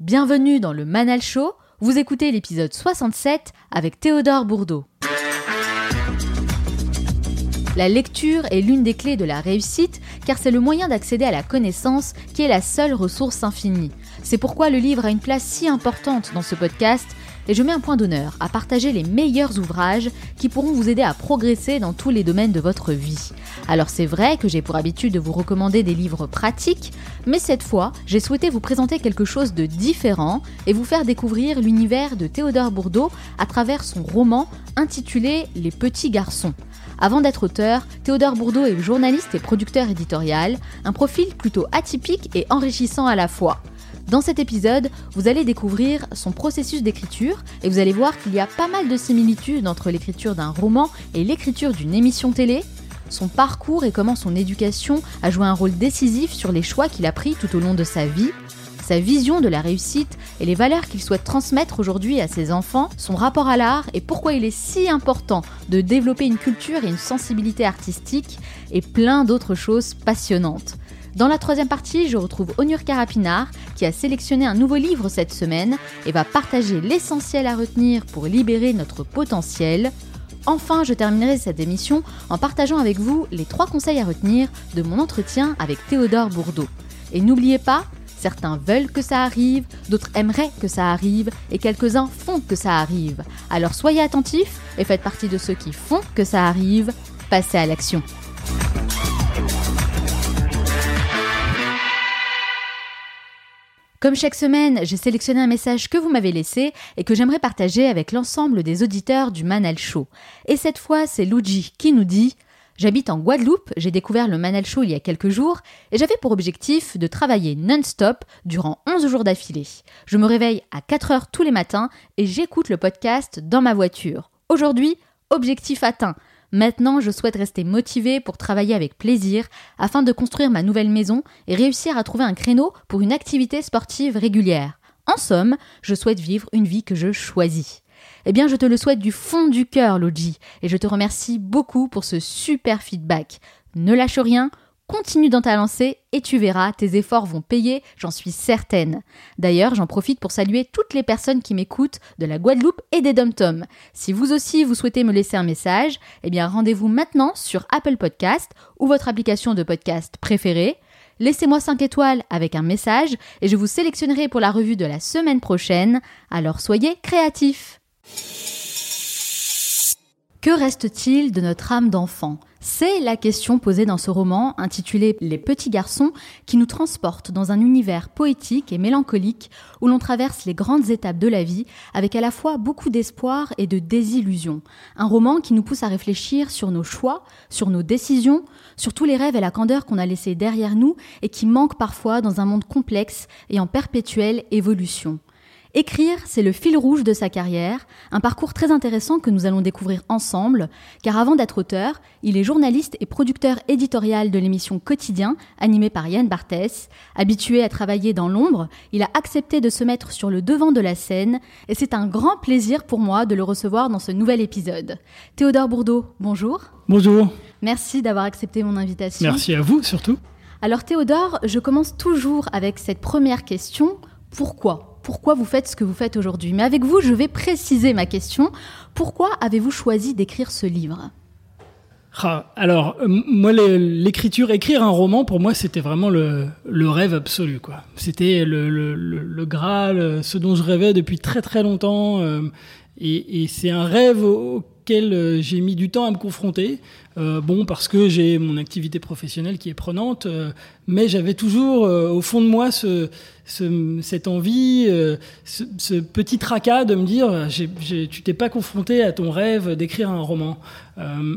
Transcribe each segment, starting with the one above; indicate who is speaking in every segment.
Speaker 1: Bienvenue dans le Manal Show. Vous écoutez l'épisode 67 avec Théodore Bourdeau. La lecture est l'une des clés de la réussite car c'est le moyen d'accéder à la connaissance qui est la seule ressource infinie. C'est pourquoi le livre a une place si importante dans ce podcast et je mets un point d'honneur à partager les meilleurs ouvrages qui pourront vous aider à progresser dans tous les domaines de votre vie. Alors c'est vrai que j'ai pour habitude de vous recommander des livres pratiques, mais cette fois, j'ai souhaité vous présenter quelque chose de différent et vous faire découvrir l'univers de Théodore Bourdeau à travers son roman intitulé Les petits garçons. Avant d'être auteur, Théodore Bourdeau est journaliste et producteur éditorial, un profil plutôt atypique et enrichissant à la fois. Dans cet épisode, vous allez découvrir son processus d'écriture et vous allez voir qu'il y a pas mal de similitudes entre l'écriture d'un roman et l'écriture d'une émission télé, son parcours et comment son éducation a joué un rôle décisif sur les choix qu'il a pris tout au long de sa vie, sa vision de la réussite et les valeurs qu'il souhaite transmettre aujourd'hui à ses enfants, son rapport à l'art et pourquoi il est si important de développer une culture et une sensibilité artistique et plein d'autres choses passionnantes. Dans la troisième partie, je retrouve Onur Karapinard qui a sélectionné un nouveau livre cette semaine et va partager l'essentiel à retenir pour libérer notre potentiel. Enfin, je terminerai cette émission en partageant avec vous les trois conseils à retenir de mon entretien avec Théodore Bourdeau. Et n'oubliez pas, certains veulent que ça arrive, d'autres aimeraient que ça arrive, et quelques-uns font que ça arrive. Alors soyez attentifs et faites partie de ceux qui font que ça arrive. Passez à l'action. Comme chaque semaine, j'ai sélectionné un message que vous m'avez laissé et que j'aimerais partager avec l'ensemble des auditeurs du Manal Show. Et cette fois, c'est Luigi qui nous dit J'habite en Guadeloupe, j'ai découvert le Manal Show il y a quelques jours et j'avais pour objectif de travailler non-stop durant 11 jours d'affilée. Je me réveille à 4 heures tous les matins et j'écoute le podcast dans ma voiture. Aujourd'hui, objectif atteint. Maintenant, je souhaite rester motivé pour travailler avec plaisir afin de construire ma nouvelle maison et réussir à trouver un créneau pour une activité sportive régulière. En somme, je souhaite vivre une vie que je choisis. Eh bien, je te le souhaite du fond du cœur, Logi, et je te remercie beaucoup pour ce super feedback. Ne lâche rien, Continue dans ta lancée et tu verras, tes efforts vont payer, j'en suis certaine. D'ailleurs, j'en profite pour saluer toutes les personnes qui m'écoutent de la Guadeloupe et des dom Si vous aussi vous souhaitez me laisser un message, eh bien rendez-vous maintenant sur Apple Podcast ou votre application de podcast préférée. Laissez-moi 5 étoiles avec un message et je vous sélectionnerai pour la revue de la semaine prochaine. Alors soyez créatifs. Que reste-t-il de notre âme d'enfant? C'est la question posée dans ce roman intitulé Les petits garçons qui nous transporte dans un univers poétique et mélancolique où l'on traverse les grandes étapes de la vie avec à la fois beaucoup d'espoir et de désillusion. Un roman qui nous pousse à réfléchir sur nos choix, sur nos décisions, sur tous les rêves et la candeur qu'on a laissés derrière nous et qui manquent parfois dans un monde complexe et en perpétuelle évolution. Écrire, c'est le fil rouge de sa carrière, un parcours très intéressant que nous allons découvrir ensemble, car avant d'être auteur, il est journaliste et producteur éditorial de l'émission Quotidien, animée par Yann Barthès. Habitué à travailler dans l'ombre, il a accepté de se mettre sur le devant de la scène, et c'est un grand plaisir pour moi de le recevoir dans ce nouvel épisode. Théodore Bourdeau, bonjour.
Speaker 2: Bonjour.
Speaker 1: Merci d'avoir accepté mon invitation.
Speaker 2: Merci à vous surtout.
Speaker 1: Alors Théodore, je commence toujours avec cette première question. Pourquoi? Pourquoi vous faites ce que vous faites aujourd'hui. Mais avec vous, je vais préciser ma question. Pourquoi avez-vous choisi d'écrire ce livre?
Speaker 2: Ah, alors, euh, moi, l'écriture, écrire un roman, pour moi, c'était vraiment le, rêve absolu. C'était le, le, Graal, ce dont je rêvais depuis très très longtemps. Euh, et, c'est un rêve euh, j'ai mis du temps à me confronter. Euh, bon, parce que j'ai mon activité professionnelle qui est prenante, euh, mais j'avais toujours au fond de moi ce, cette envie, ce, petit tracas de me dire tu t'es pas confronté à ton rêve d'écrire un roman.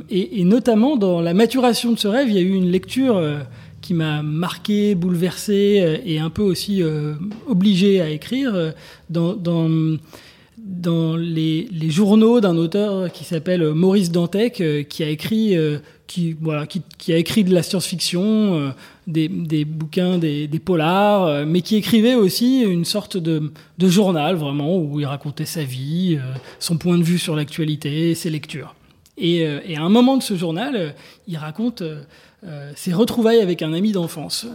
Speaker 2: Et, notamment dans la maturation de ce rêve, il y a eu une lecture qui m'a marqué, bouleversé et un peu aussi obligé à écrire dans les, journaux d'un auteur qui s'appelle Maurice Dantec, euh, qui a écrit, euh, qui, voilà, qui, a écrit de la science-fiction, euh, des, bouquins, des, polars, mais qui écrivait aussi une sorte de, journal, vraiment, où il racontait sa vie, son point de vue sur l'actualité, ses lectures. Et, et, à un moment de ce journal, il raconte ses retrouvailles avec un ami d'enfance.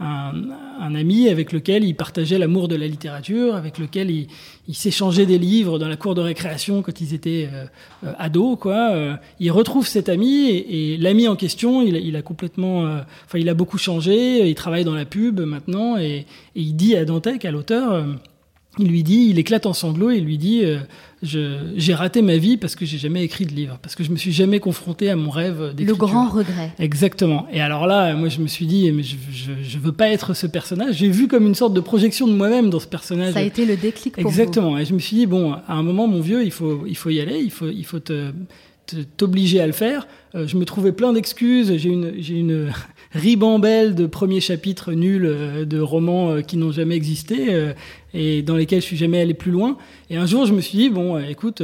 Speaker 2: Un, ami avec lequel il partageait l'amour de la littérature, avec lequel il, s'échangeait des livres dans la cour de récréation quand ils étaient euh, ados. Quoi. il retrouve cet ami et, l'ami en question, il, a complètement, enfin, il a beaucoup changé. Il travaille dans la pub maintenant et, et il dit à Dantec, à l'auteur il lui dit, il éclate en sanglots et il lui dit euh, j'ai raté ma vie parce que j'ai jamais écrit de livre, parce que je me suis jamais confronté à mon rêve d'écriture.
Speaker 1: Le grand regret.
Speaker 2: Exactement. Et alors là, moi, je me suis dit, mais je, je, veux pas être ce personnage. J'ai vu comme une sorte de projection de moi-même dans ce personnage.
Speaker 1: Ça a été le déclic pour
Speaker 2: Exactement. Et je me suis dit, bon, à un moment, mon vieux, il faut, il faut y aller, il faut, il faut te t'obliger à le faire. Euh, je me trouvais plein d'excuses. J'ai une, j'ai une ribambelle de premiers chapitres nuls euh, de romans euh, qui n'ont jamais existé et dans lesquels je suis jamais allé plus loin. Et un jour, je me suis dit bon, écoute,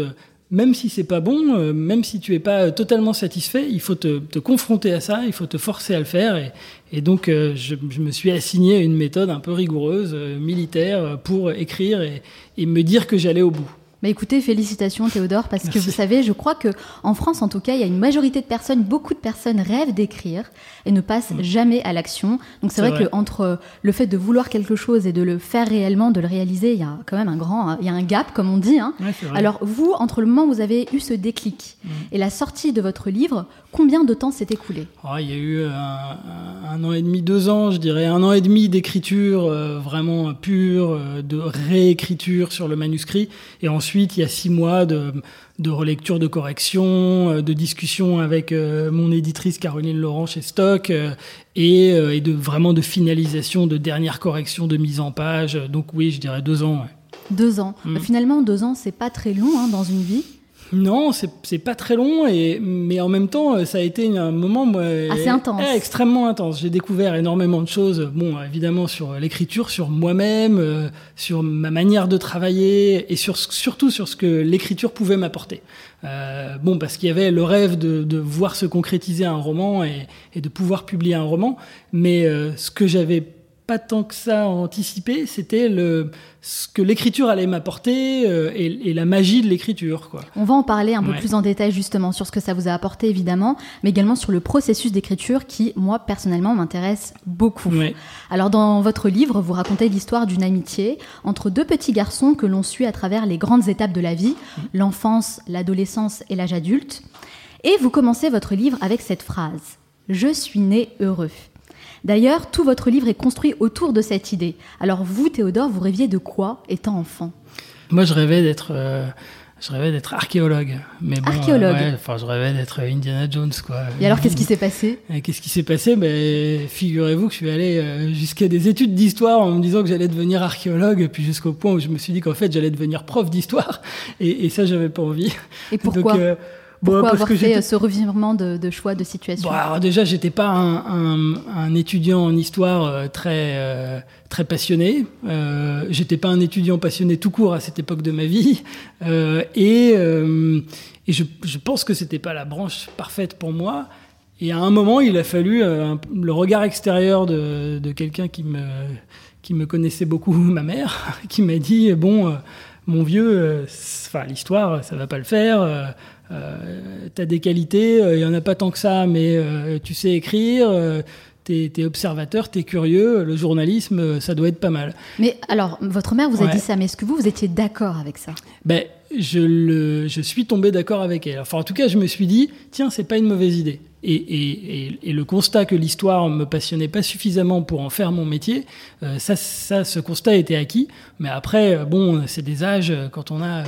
Speaker 2: même si c'est pas bon, même si tu es pas totalement satisfait, il faut te, te confronter à ça, il faut te forcer à le faire. Et, donc, je, me suis assigné une méthode un peu rigoureuse, militaire, pour écrire et me dire que j'allais au bout.
Speaker 1: Bah écoutez, félicitations Théodore, parce que vous savez, je crois que en France, en tout cas, il y a une majorité de personnes, beaucoup de personnes rêvent d'écrire et ne passent mm. jamais à l'action. Donc c'est vrai, que entre le fait de vouloir quelque chose et de le faire réellement, de le réaliser, il y a quand même un grand, il y a un gap, comme on dit. Hein. Alors vous, entre le moment où vous avez eu ce déclic mm. et la sortie de votre livre, combien de temps s'est écoulé?
Speaker 2: Oh, Il y a eu un, an et demi, deux ans, je dirais, un an et demi d'écriture euh, vraiment pure, euh, de réécriture sur le manuscrit, et ensuite Ensuite, il y a six mois de, relecture, de correction, euh, de discussion avec euh, mon éditrice Caroline Laurent chez Stock euh, et, de vraiment de finalisation, de dernière correction, de mise en page. Donc oui, je dirais deux ans.
Speaker 1: Deux ans. Mm. Finalement, deux ans, c'est pas très long hein, dans une vie.
Speaker 2: Non, c'est pas très long, et, mais en même temps, ça a été un moment moi,
Speaker 1: assez intense.
Speaker 2: extrêmement intense. J'ai découvert énormément de choses, bon, évidemment sur l'écriture, sur moi-même, euh, sur ma manière de travailler, et sur, surtout sur ce que l'écriture pouvait m'apporter. Euh, bon, parce qu'il y avait le rêve de, de, voir se concrétiser un roman et, et de pouvoir publier un roman, mais euh, ce que j'avais pas tant que ça anticipé, c'était le ce que l'écriture allait m'apporter euh, et, la magie de l'écriture. Quoi.
Speaker 1: On va en parler un peu plus en détail justement sur ce que ça vous a apporté évidemment, mais également sur le processus d'écriture qui, moi personnellement, m'intéresse beaucoup. Alors dans votre livre, vous racontez l'histoire d'une amitié entre deux petits garçons que l'on suit à travers les grandes étapes de la vie, l'enfance, l'adolescence et l'âge adulte. Et vous commencez votre livre avec cette phrase ⁇ Je suis né heureux ⁇ D'ailleurs, tout votre livre est construit autour de cette idée. Alors vous, Théodore, vous rêviez de quoi étant enfant?
Speaker 2: Moi, je rêvais d'être... Euh, je rêvais d'être archéologue.
Speaker 1: Mais archéologue
Speaker 2: enfin, je rêvais d'être Indiana Jones, quoi.
Speaker 1: Et alors, qu'est-ce qui s'est passé?
Speaker 2: Qu'est-ce qui s'est passé? Ben, Figurez-vous que je suis allé euh, jusqu'à des études d'histoire en me disant que j'allais devenir archéologue, puis jusqu'au point où je me suis dit qu'en fait, j'allais devenir prof d'histoire. Et, et, ça, j'avais pas envie.
Speaker 1: Et pourquoi? Euh, pourquoi avoir fait ce revirement de, choix de situation
Speaker 2: bon, alors Déjà, j'étais pas un, étudiant en histoire euh, très euh, très passionné. Euh, j'étais pas un étudiant passionné tout court à cette époque de ma vie, euh, et, et je, je, pense que c'était pas la branche parfaite pour moi. Et à un moment, il a fallu le regard extérieur de, de quelqu'un qui me qui me connaissait beaucoup, ma mère, qui m'a dit bon, mon vieux, enfin l'histoire, ça va pas le faire euh, tu as des qualités, il euh, y en a pas tant que ça, mais euh, tu sais écrire, t'es es observateur, t'es curieux, le journalisme, ça doit être pas mal.
Speaker 1: Mais alors, votre mère vous a dit ça, mais est-ce que vous, vous étiez d'accord avec ça?
Speaker 2: Ben, je, le, je suis tombé d'accord avec elle. Enfin, en tout cas, je me suis dit, tiens, c'est pas une mauvaise idée. Et, et, et, le constat que l'histoire me passionnait pas suffisamment pour en faire mon métier, ça, ça, ce constat était acquis. Mais après, bon, c'est des âges, quand on a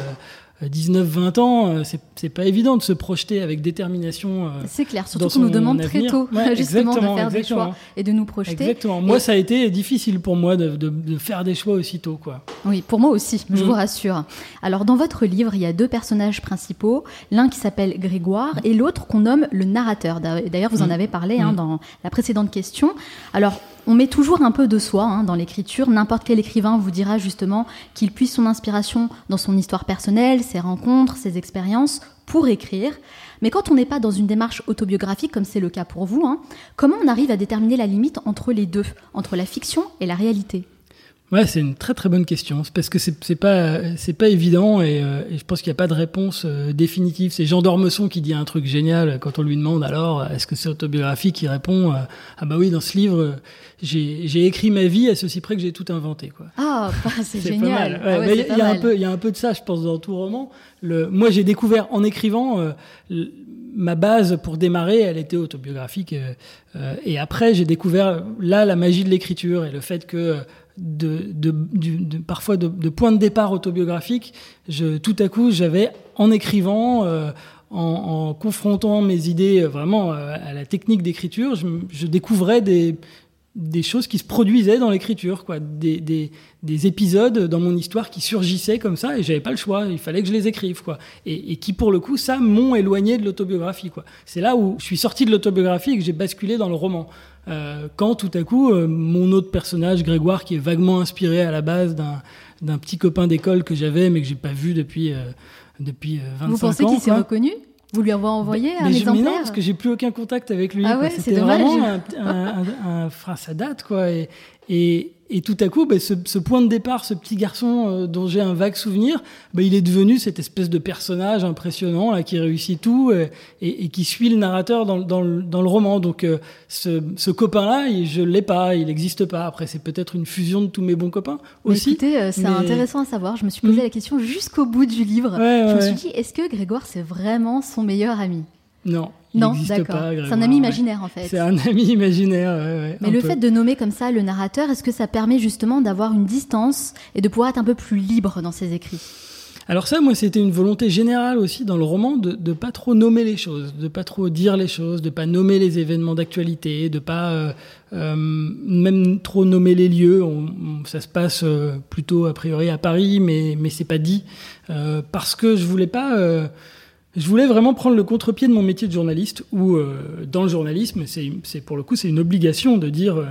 Speaker 2: 19-20 ans, euh, c'est pas évident de se projeter avec détermination. Euh,
Speaker 1: c'est clair, surtout qu'on nous demande très tôt justement de faire des choix et de nous projeter.
Speaker 2: Exactement. Moi, ça a été difficile pour moi de, faire des choix aussitôt. Quoi.
Speaker 1: Oui, pour moi aussi, je mm. vous rassure. Alors, dans votre livre, il y a deux personnages principaux, l'un qui s'appelle Grégoire et l'autre qu'on nomme le narrateur. D'ailleurs, vous en mm. avez parlé hein, mm. dans la précédente question. Alors, on met toujours un peu de soi hein, dans l'écriture. N'importe quel écrivain vous dira justement qu'il puise son inspiration dans son histoire personnelle, ses rencontres, ses expériences pour écrire. Mais quand on n'est pas dans une démarche autobiographique, comme c'est le cas pour vous, hein, comment on arrive à déterminer la limite entre les deux, entre la fiction et la réalité?
Speaker 2: Ouais, c'est une très très bonne question. Parce que c'est pas c'est pas évident et, euh, et je pense qu'il n'y a pas de réponse euh, définitive. C'est Jean d'Ormesson qui dit un truc génial quand on lui demande alors est-ce que c'est autobiographique, il répond euh, ah bah oui dans ce livre j'ai j'ai écrit ma vie à ceci près que j'ai tout inventé quoi.
Speaker 1: Ah bah, c'est génial.
Speaker 2: Ouais,
Speaker 1: Ah ouais,
Speaker 2: il y a un peu il y a un peu de ça je pense dans tout roman. Le moi j'ai découvert en écrivant euh, l- ma base pour démarrer, elle était autobiographique. euh, euh, et après, j'ai découvert là la magie de l'écriture et le fait que de, parfois de, de point de départ autobiographique, je, tout à coup, j'avais en écrivant, euh, en, confrontant mes idées euh, vraiment euh, à la technique d'écriture, je, découvrais des, choses qui se produisaient dans l'écriture, quoi, des, des, des épisodes dans mon histoire qui surgissaient comme ça, et j'avais pas le choix, il fallait que je les écrive, quoi, et, et qui pour le coup, ça m'ont éloigné de l'autobiographie, quoi. C'est là où je suis sorti de l'autobiographie et que j'ai basculé dans le roman. Euh, quand tout à coup, euh, mon autre personnage, Grégoire, qui est vaguement inspiré à la base d'un petit copain d'école que j'avais, mais que j'ai pas vu depuis euh, depuis euh, 25
Speaker 1: Vous pensez
Speaker 2: ans.
Speaker 1: qu'il s'est reconnu? Vous lui avez envoyé un
Speaker 2: mais je- mais
Speaker 1: exemplaire
Speaker 2: non, parce que j'ai plus aucun contact avec lui.
Speaker 1: Ah ouais, c'est
Speaker 2: vraiment un, un, un- un- enfin, ça date quoi. Et, et, et tout à coup, bah, ce, ce point de départ, ce petit garçon euh, dont j'ai un vague souvenir, bah, il est devenu cette espèce de personnage impressionnant là qui réussit tout euh, et, et qui suit le narrateur dans, le- dans, le, dans le roman. Donc euh, ce, ce copain-là, je l'ai pas, il n'existe pas. Après, c'est peut-être une fusion de tous mes bons copains
Speaker 1: Mais
Speaker 2: aussi.
Speaker 1: Écoutez, c'est
Speaker 2: mais-
Speaker 1: intéressant à savoir. Je me suis posé
Speaker 2: Mm.
Speaker 1: la question jusqu'au bout du livre.
Speaker 2: Ouais,
Speaker 1: je
Speaker 2: ouais,
Speaker 1: me suis dit, est-ce que Grégoire, c'est vraiment son meilleur ami?
Speaker 2: Non,
Speaker 1: Non, d'accord. C'est un ami imaginaire en fait.
Speaker 2: C'est un ami imaginaire. ouais, ouais,
Speaker 1: Mais le
Speaker 2: peu.
Speaker 1: fait de nommer comme ça le narrateur, est-ce que ça permet justement d'avoir une distance et de pouvoir être un peu plus libre dans ses écrits?
Speaker 2: Alors ça, moi, c'était une volonté générale aussi dans le roman de de pas trop nommer les choses, de pas trop dire les choses, de pas nommer les événements d'actualité, de pas euh, euh, même trop nommer les lieux. On- on- ça se passe euh, plutôt a priori à Paris, mais mais c'est pas dit parce que je voulais pas. Euh, je voulais vraiment prendre le contre-pied de mon métier de journaliste, où euh, dans le journalisme, c'est c'est- pour le coup, c'est une obligation de dire euh,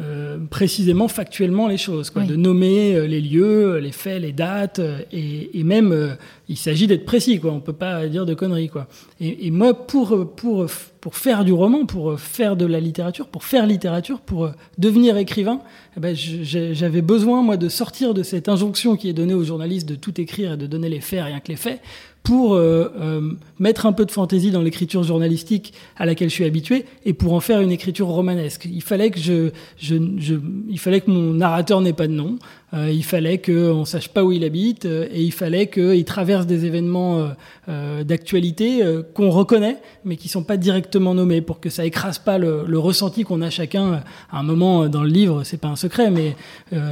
Speaker 2: euh, précisément, factuellement les choses, quoi,
Speaker 1: Oui.
Speaker 2: de nommer euh, les lieux, les faits, les dates, euh, et, et même euh, il s'agit d'être précis, quoi. On peut pas dire de conneries, quoi. Et, et moi, pour euh, pour pour faire du roman, pour euh, faire de la littérature, pour faire littérature, pour euh, devenir écrivain, eh ben, j'avais besoin moi de sortir de cette injonction qui est donnée aux journalistes de tout écrire et de donner les faits rien que les faits pour euh, euh, mettre un peu de fantaisie dans l'écriture journalistique à laquelle je suis habitué et pour en faire une écriture romanesque. Il fallait que mon narrateur n'ait pas de nom, euh, il fallait qu'on sache pas où il habite euh, et il fallait qu'il traverse des événements euh, d'actualité qu'on reconnaît mais qui sont pas directement nommés pour que ça écrase pas le, le ressenti qu'on a chacun à un moment dans le livre. C'est pas un secret, mais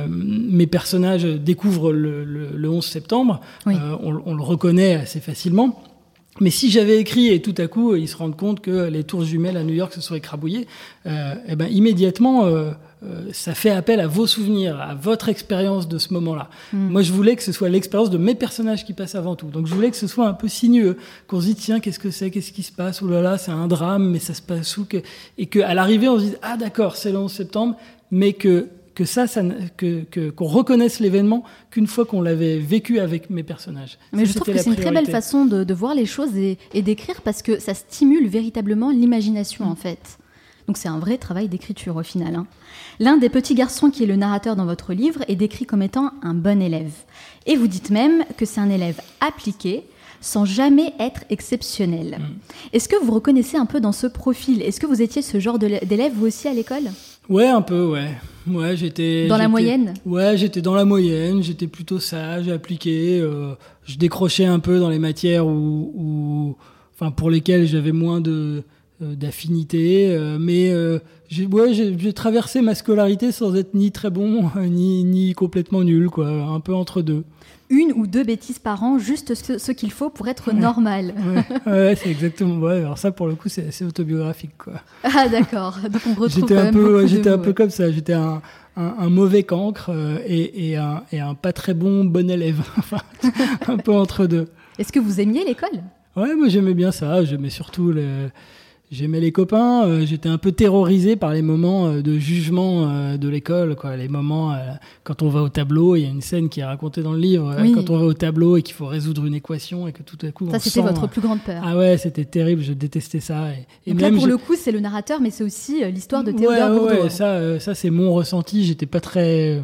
Speaker 2: mes personnages découvrent le, le, le 11 septembre.
Speaker 1: Oui.
Speaker 2: On, on le reconnaît assez facilement. Mais si j'avais écrit et tout à coup ils se rendent compte que les tours jumelles à New York se sont écrabouillées, euh, eh ben immédiatement euh, euh, ça fait appel à vos souvenirs, à votre expérience de ce moment-là.
Speaker 1: Mm.
Speaker 2: Moi je voulais que ce soit l'expérience de mes personnages qui passe avant tout. Donc je voulais que ce soit un peu sinueux, qu'on se dise tiens qu'est-ce que c'est, qu'est-ce qui se passe, oh là là c'est un drame, mais ça se passe où que... et que à l'arrivée on se dise ah d'accord c'est le 11 septembre, mais que que ça, que qu'on reconnaisse l'événement qu'une fois qu'on l'avait vécu avec mes personnages.
Speaker 1: Mais
Speaker 2: Ça,
Speaker 1: je trouve que c'est une très belle façon de, de voir les choses et, et d'écrire parce que ça stimule véritablement l'imagination en fait. Donc c'est un vrai travail d'écriture au final. hein. L'un des petits garçons qui est le narrateur dans votre livre est décrit comme étant un bon élève. Et vous dites même que c'est un élève appliqué sans jamais être exceptionnel. Est-ce que vous reconnaissez un peu dans ce profil? Est-ce que vous étiez ce genre d'élève vous aussi à l'école?
Speaker 2: Ouais, un peu, ouais. Ouais, j'étais.
Speaker 1: Dans la moyenne?
Speaker 2: Ouais, j'étais dans la moyenne. J'étais plutôt sage, appliqué. euh, je décrochais un peu dans les matières où, où- enfin, pour lesquelles j'avais moins de d'affinité. euh, mais euh, j'ai, ouais, traversé ma scolarité sans être ni très bon ni ni complètement nul, quoi. Un peu entre deux.
Speaker 1: Une ou deux bêtises par an, juste ce, ce qu'il faut pour être normal.
Speaker 2: Ouais, ouais, c'est exactement. Ouais, alors ça, pour le coup, c'est, c'est autobiographique, quoi.
Speaker 1: Ah d'accord, donc on retrouve
Speaker 2: J'étais un peu, j'étais un peu comme ça. J'étais un, un, un mauvais cancre euh, et, et, un, et un pas très bon bon élève. Un peu entre deux.
Speaker 1: Est-ce que vous aimiez l'école?
Speaker 2: Ouais, moi j'aimais bien ça. J'aimais surtout le, j'aimais les copains. euh, j'étais un peu terrorisé par les moments euh, de jugement euh, de l'école, quoi. Les moments quand on va au tableau, il y a une scène qui est racontée dans le livre.
Speaker 1: Oui.
Speaker 2: Quand on va au tableau et qu'il faut résoudre une équation et que tout à coup
Speaker 1: Ça, c'était votre plus grande peur.
Speaker 2: Ah ouais, c'était terrible. Je détestais ça. Et, et
Speaker 1: Donc là, pour le coup, c'est le narrateur, mais c'est aussi l'histoire de Théodore
Speaker 2: ouais,
Speaker 1: Bourdeau.
Speaker 2: ouais, ça, ça c'est mon ressenti. J'étais pas très.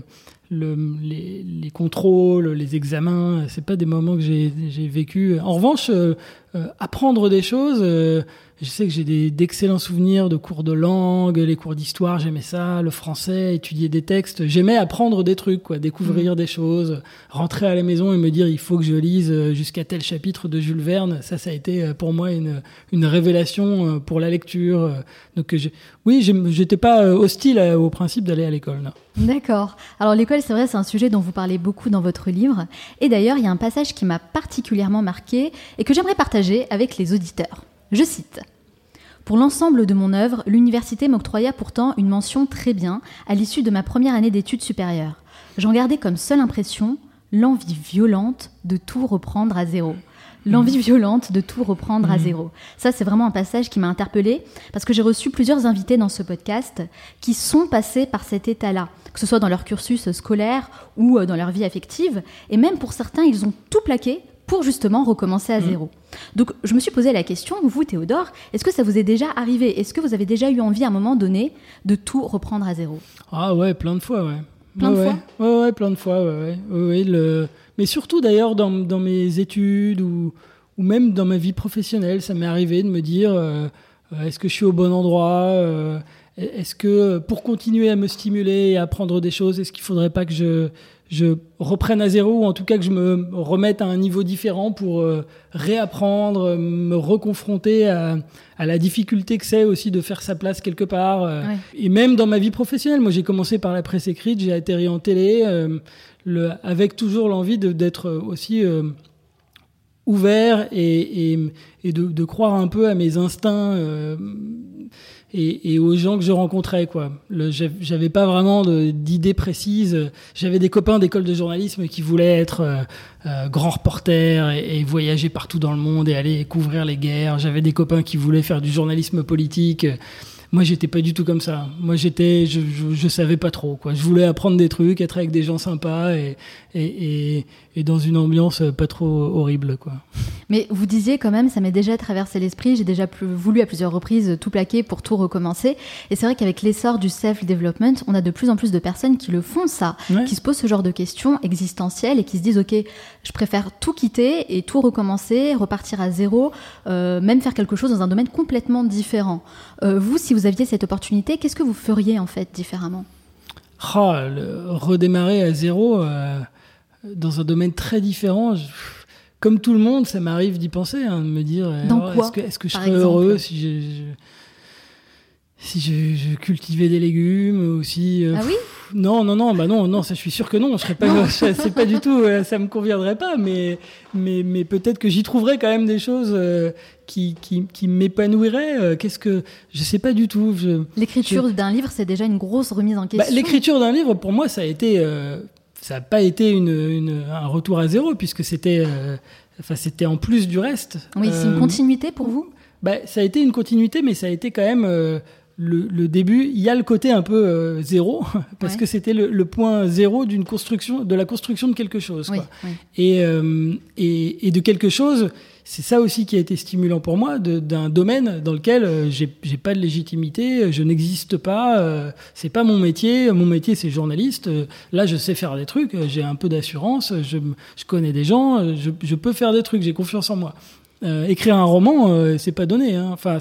Speaker 2: les, contrôles, les examens, c'est pas des moments que j'ai vécu. En revanche, apprendre des choses, je sais que j'ai d'excellents souvenirs de cours de langue, les cours d'histoire, j'aimais ça, le français, étudier des textes. J'aimais apprendre des trucs, quoi, découvrir mm. des choses, rentrer à la maison et me dire il faut que je lise euh, jusqu'à tel chapitre de Jules Verne. Ça, ça a été euh, pour moi une, une révélation euh, pour la lecture. Donc, oui, j'étais pas hostile au principe d'aller à l'école.
Speaker 1: D'accord. Alors l'école, c'est vrai, c'est un sujet dont vous parlez beaucoup dans votre livre. Et d'ailleurs, il y a un passage qui m'a particulièrement marqué et que j'aimerais partager avec les auditeurs. Je cite. Pour l'ensemble de mon œuvre, l'université m'octroya pourtant une mention très bien à l'issue de ma première année d'études supérieures. J'en gardais comme seule impression l'envie violente de tout reprendre à zéro. L'envie mmh. violente de tout reprendre à mmh. zéro. Ça, c'est vraiment un passage qui m'a interpellée parce que j'ai reçu plusieurs invités dans ce podcast qui sont passés par cet état-là, que ce soit dans leur cursus scolaire ou euh, dans leur vie affective. Et même pour certains, ils ont tout plaqué pour justement recommencer à mmh. zéro. Donc je me suis posé la question, vous Théodore, est-ce que ça vous est déjà arrivé? Est-ce que vous avez déjà eu envie à un moment donné de tout reprendre à zéro?
Speaker 2: Ah ouais, plein de fois, ouais.
Speaker 1: Plein de
Speaker 2: fois?
Speaker 1: ouais,
Speaker 2: ouais, plein de fois, ouais. ouais. le... Mais surtout d'ailleurs dans, dans, mes études ou, ou même dans ma vie professionnelle, ça m'est arrivé de me dire, euh, euh, est-ce que je suis au bon endroit euh, Est-ce que pour continuer à me stimuler et à apprendre des choses, est-ce qu'il ne faudrait pas que je je reprenne à zéro ou en tout cas que je me remette à un niveau différent pour euh, réapprendre, me reconfronter à, la difficulté que c'est aussi de faire sa place quelque part. Euh. Et même dans ma vie professionnelle, moi j'ai commencé par la presse écrite, j'ai atterri en télé, euh, le, avec toujours l'envie d'être aussi ouvert et, et, de, de, croire un peu à mes instincts et, aux gens que je rencontrais quoi. J'avais pas vraiment d'idées précises. J'avais des copains d'école de journalisme qui voulaient être euh, euh, grands reporters et, voyager partout dans le monde et aller couvrir les guerres. J'avais des copains qui voulaient faire du journalisme politique. Moi, j'étais pas du tout comme ça. Moi, j'étais, je, je, savais pas trop quoi. Je voulais apprendre des trucs, être avec des gens sympas et, et dans une ambiance pas trop horrible, quoi.
Speaker 1: Mais vous disiez quand même, ça m'est déjà traversé l'esprit, j'ai déjà voulu à plusieurs reprises tout plaquer pour tout recommencer. Et c'est vrai qu'avec l'essor du self-development, on a de plus en plus de personnes qui le font ça, qui se posent ce genre de questions existentielles et qui se disent, OK, je préfère tout quitter et tout recommencer, repartir à zéro, euh, même faire quelque chose dans un domaine complètement différent. Euh, vous, si vous aviez cette opportunité, qu'est-ce que vous feriez en fait différemment?
Speaker 2: Oh, redémarrer à zéro. Euh, dans un domaine très différent. comme tout le monde, ça m'arrive d'y penser, hein, de me dire
Speaker 1: oh,
Speaker 2: est-ce que, est que, je serais heureux si je, si je, cultivais des légumes ou si.
Speaker 1: Euh, ah oui
Speaker 2: Non, non, non, bah non, non, ça je suis sûr que non. Je serais pas, c'est pas du tout, euh, ça me conviendrait pas, mais, mais, mais peut-être que j'y trouverais quand même des choses euh, qui, qui, qui m'épanouiraient. Qu'est-ce que, je sais pas du tout.
Speaker 1: L'écriture d'un livre, c'est déjà une grosse remise en bah, question.
Speaker 2: L'écriture d'un livre, pour moi, ça a été ça n'a pas été une, un retour à zéro puisque c'était euh, enfin c'était en plus du reste.
Speaker 1: Oui, c'est une euh, continuité pour vous?
Speaker 2: bah, Ça a été une continuité, mais ça a été quand même euh, le, début. Il y a le côté un peu zéro parce que c'était le, point zéro d'une construction, de la construction de quelque chose. Quoi. Et, et, et, de quelque chose c'est ça aussi qui a été stimulant pour moi d'un domaine dans lequel euh, j'ai pas de légitimité, je n'existe pas, euh, c'est pas mon métier. Mon métier c'est journaliste. Euh, là, je sais faire des trucs, j'ai un peu d'assurance, je, connais des gens, je, peux faire des trucs, j'ai confiance en moi. Euh, écrire un roman, euh, c'est pas donné. Hein. Enfin,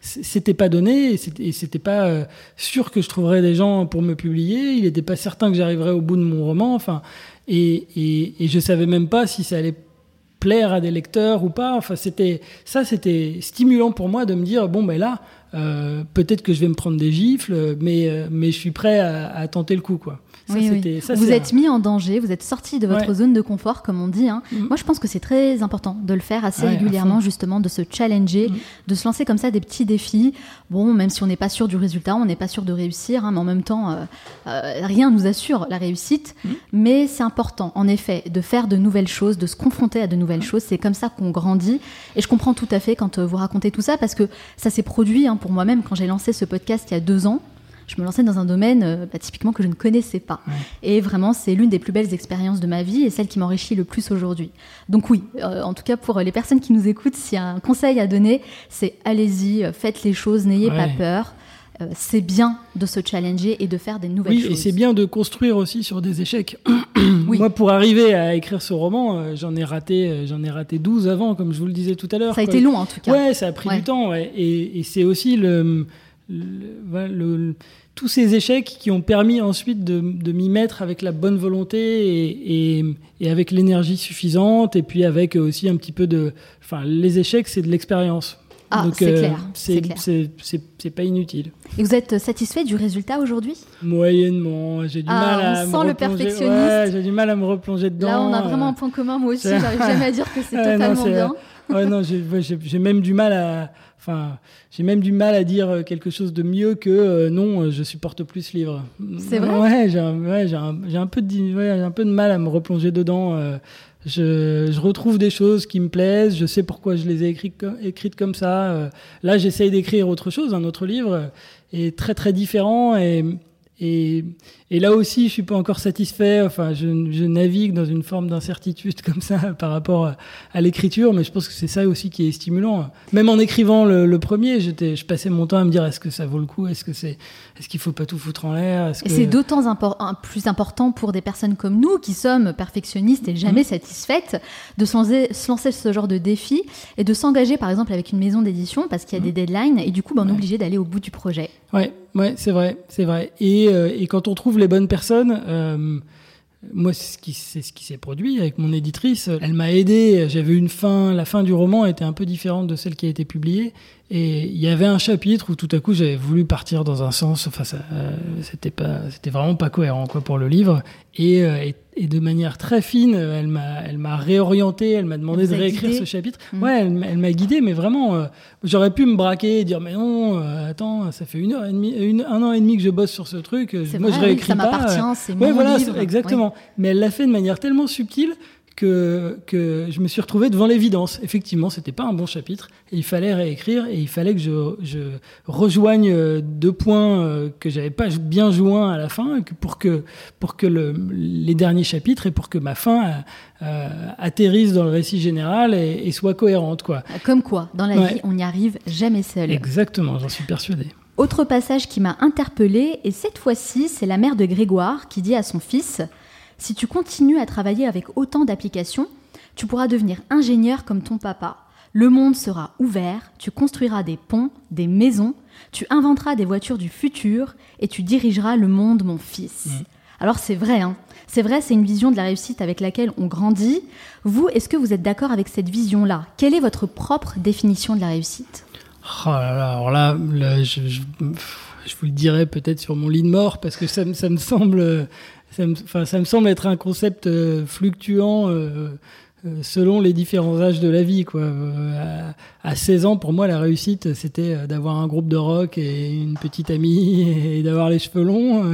Speaker 2: c'était pas donné et c'était pas sûr que je trouverais des gens pour me publier. Il n'était pas certain que j'arriverais au bout de mon roman. Enfin, et, et, et je savais même pas si ça allait plaire à des lecteurs ou pas. Enfin, c'était ça, c'était stimulant pour moi de me dire bon ben là, euh, peut-être que je vais me prendre des gifles, mais euh, mais je suis prêt à, à tenter le coup quoi
Speaker 1: vous êtes mis en danger, vous êtes sorti de votre zone de confort, comme on dit. Hein. Mm. Moi, je pense que c'est très important de le faire assez régulièrement, justement, de se challenger, mm. de se lancer comme ça des petits défis. Bon, même si on n'est pas sûr du résultat, on n'est pas sûr de réussir, hein, mais en même temps, euh, euh, rien nous assure la réussite. Mm. Mais c'est important, en effet, de faire de nouvelles choses, de se confronter à de nouvelles choses. C'est comme ça qu'on grandit. Et je comprends tout à fait quand euh, vous racontez tout ça, parce que ça s'est produit hein, pour moi-même quand j'ai lancé ce podcast il y a deux ans je me lançais dans un domaine euh, bah, typiquement que je ne connaissais pas. Et vraiment, c'est l'une des plus belles expériences de ma vie et celle qui m'enrichit le plus aujourd'hui. Donc oui, euh, en tout cas pour les personnes qui nous écoutent, s'il y a un conseil à donner, c'est allez-y, euh, faites les choses, n'ayez pas peur. c'est bien de se challenger et de faire des nouvelles choses.
Speaker 2: Oui, et c'est bien de construire aussi sur des échecs. Moi, pour arriver à écrire ce roman, j'en ai raté, j'en ai raté 12 avant, comme je vous le disais tout à l'heure.
Speaker 1: Ça a été long en tout cas.
Speaker 2: Ouais, ça a pris du temps. Ouais. Et, et c'est aussi le, tous ces échecs qui ont permis ensuite de, m'y mettre avec la bonne volonté et, et, et avec l'énergie suffisante, et puis avec aussi un petit peu de. Enfin, les échecs, c'est de l'expérience.
Speaker 1: Ah, c'est euh, clair.
Speaker 2: C'est pas inutile.
Speaker 1: Et vous êtes satisfait du résultat aujourd'hui?
Speaker 2: Moyennement. J'ai du ah, mal à.
Speaker 1: On sent le perfectionniste. Ouais,
Speaker 2: j'ai du mal à me replonger dedans.
Speaker 1: Là, on a vraiment un point commun. Moi aussi, j'arrive jamais à dire que c'est totalement bien.
Speaker 2: ouais, non, j'ai même du mal à. Enfin, j'ai même du mal à dire quelque chose de mieux que euh, non, je supporte plus ce livre.
Speaker 1: C'est vrai?
Speaker 2: Ouais, j'ai ouais, un, un, peu de, ouais, un peu de mal à me replonger dedans. Euh, je, je, retrouve des choses qui me plaisent, je sais pourquoi je les ai écrites, comme ça. Euh, là, j'essaye d'écrire autre chose, un autre livre, et très très différent. Et, et, et, là aussi, je suis pas encore satisfait. Enfin, je, je navigue dans une forme d'incertitude comme ça par rapport à, l'écriture, mais je pense que c'est ça aussi qui est stimulant. Même en écrivant le, le premier, j'étais, je passais mon temps à me dire est-ce que ça vaut le coup? Est-ce que c'est, est-ce qu'il faut pas tout foutre en l'air?
Speaker 1: Et c'est d'autant plus important pour des personnes comme nous qui sommes perfectionnistes et jamais mmh. satisfaites de se lancer, se lancer, ce genre de défi et de s'engager par exemple avec une maison d'édition parce qu'il y a mmh. des deadlines et du coup, ben, on est obligé d'aller au bout du projet.
Speaker 2: Ouais, ouais, c'est vrai, c'est vrai. Et, euh, et, quand on trouve les bonnes personnes, euh, moi, c'est ce qui ce qui s'est produit avec mon éditrice. Elle m'a aidé. J'avais une fin. La fin du roman était un peu différente de celle qui a été publiée. Et il y avait un chapitre où tout à coup j'avais voulu partir dans un sens. Enfin, ça, euh, c'était pas, c'était vraiment pas cohérent quoi pour le livre. Et, euh, et, et de manière très fine, elle m'a, elle m'a réorienté. Elle m'a demandé de réécrire ce chapitre. Mmh. Ouais, elle, m'a guidé, mais vraiment, euh, j'aurais pu me braquer et dire mais non, attends, ça fait une heure et demie, une, un an et demi que je bosse sur ce truc. Moi,
Speaker 1: vrai,
Speaker 2: je réécris
Speaker 1: oui, ça m'appartient, c'est mon
Speaker 2: voilà,
Speaker 1: livre.
Speaker 2: Exactement. Mais elle l'a fait de manière tellement subtile que, que je me suis retrouvé devant l'évidence. Effectivement, c'était pas un bon chapitre. Et il fallait réécrire et il fallait que je, je rejoigne euh, deux points euh, que j'avais pas bien joints à la fin pour que, pour que le, les derniers chapitres et pour que ma fin euh, atterrisse dans le récit général et, et, soit cohérente, quoi.
Speaker 1: Comme quoi, dans la ouais. vie, on n'y arrive jamais seul.
Speaker 2: Exactement, j'en suis persuadé.
Speaker 1: Autre passage qui m'a interpellé et cette fois-ci, c'est la mère de Grégoire qui dit à son fils si tu continues à travailler avec autant d'applications, tu pourras devenir ingénieur comme ton papa. Le monde sera ouvert, tu construiras des ponts, des maisons, tu inventeras des voitures du futur et tu dirigeras le monde, mon fils. Mmh. Alors c'est vrai, hein c'est vrai, c'est une vision de la réussite avec laquelle on grandit. Vous, est-ce que vous êtes d'accord avec cette vision-là? Quelle est votre propre définition de la réussite?
Speaker 2: Oh là là, Alors là, là je, je, je, vous le dirai peut-être sur mon lit de mort parce que ça, ça me semble ça me, semble être un concept euh, fluctuant euh, euh, selon les différents âges de la vie. Quoi. À, à 16 ans, pour moi, la réussite, c'était d'avoir un groupe de rock et une petite amie et d'avoir les cheveux longs.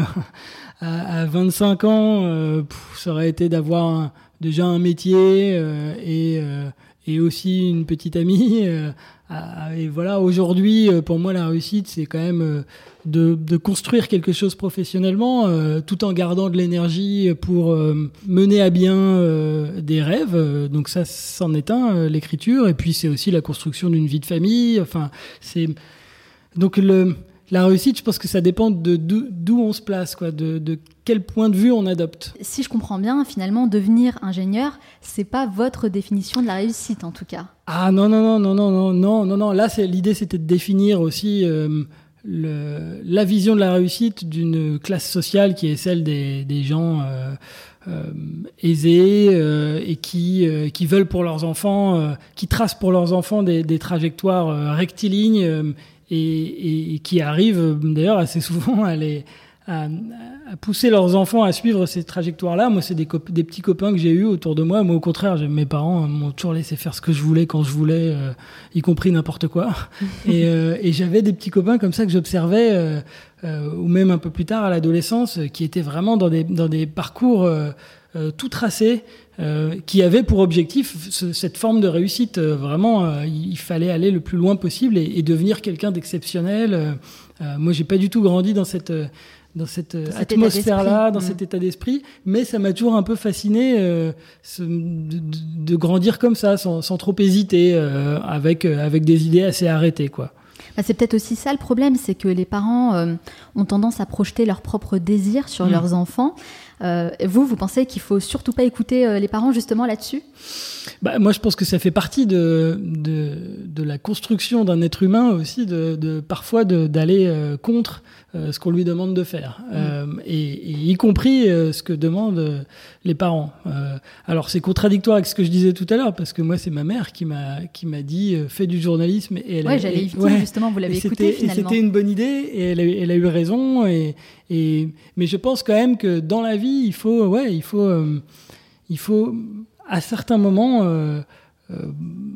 Speaker 2: à, à, 25 ans, ça aurait été d'avoir déjà un métier et aussi une petite amie. Et voilà, aujourd'hui, pour moi, la réussite, c'est quand même de, de, construire quelque chose professionnellement euh, tout en gardant de l'énergie pour euh, mener à bien euh, des rêves. Donc ça, c'en est un, l'écriture. Et puis c'est aussi la construction d'une vie de famille. Enfin, c'est donc le la réussite, je pense que ça dépend de d'où on se place, quoi, de, de, quel point de vue on adopte.
Speaker 1: Si je comprends bien, finalement, devenir ingénieur, c'est pas votre définition de la réussite, en tout cas.
Speaker 2: Ah non non non non non non non non non. Là, l'idée, c'était de définir aussi euh, le, la vision de la réussite d'une classe sociale qui est celle des, des gens euh, euh, aisés euh, et qui, qui veulent pour leurs enfants, qui tracent pour leurs enfants des, des trajectoires rectilignes et, qui arrivent d'ailleurs assez souvent à les à, à, pousser leurs enfants à suivre ces trajectoires-là. Moi, c'est des, des, petits copains que j'ai eus autour de moi. Moi, au contraire, mes parents m'ont toujours laissé faire ce que je voulais quand je voulais, euh, y compris n'importe quoi. et, euh, et j'avais des petits copains comme ça que j'observais, euh ou même un peu plus tard à l'adolescence, qui étaient vraiment dans des, dans des parcours euh, euh, tout tracés. qui avaient pour objectif ce, cette forme de réussite. vraiment, il fallait aller le plus loin possible et, et devenir quelqu'un d'exceptionnel. moi, j'ai pas du tout grandi dans cette dans cette atmosphère-là, dans mmh. cet état d'esprit. Mais ça m'a toujours un peu fasciné euh, ce, de, de, grandir comme ça, sans, sans trop hésiter, euh, avec, euh, avec des idées assez arrêtées. Quoi.
Speaker 1: Bah, c'est peut-être aussi ça le problème, c'est que les parents euh, ont tendance à projeter leurs propres désirs sur
Speaker 2: Mm.
Speaker 1: leurs enfants. Euh, vous, vous pensez qu'il faut surtout pas écouter euh, les parents justement là-dessus?
Speaker 2: Bah, moi, je pense que ça fait partie de, de, de la construction d'un être humain aussi, de, de parfois d'aller euh, contre ce qu'on lui demande de faire, Euh, et, et y compris ce que demandent les parents. Alors, c'est contradictoire avec ce que je disais tout à l'heure, parce que moi, c'est ma mère qui m'a qui m'a dit fais du journalisme. Et elle a-
Speaker 1: Ouais, j'allais y
Speaker 2: et-
Speaker 1: venir
Speaker 2: ouais.
Speaker 1: justement, vous l'avez écouté finalement.
Speaker 2: C'était une bonne idée et elle a, eu- elle a eu raison. Et, mais je pense quand même que dans la vie, il faut, ouais, il faut, euh, il faut à certains moments, euh, euh,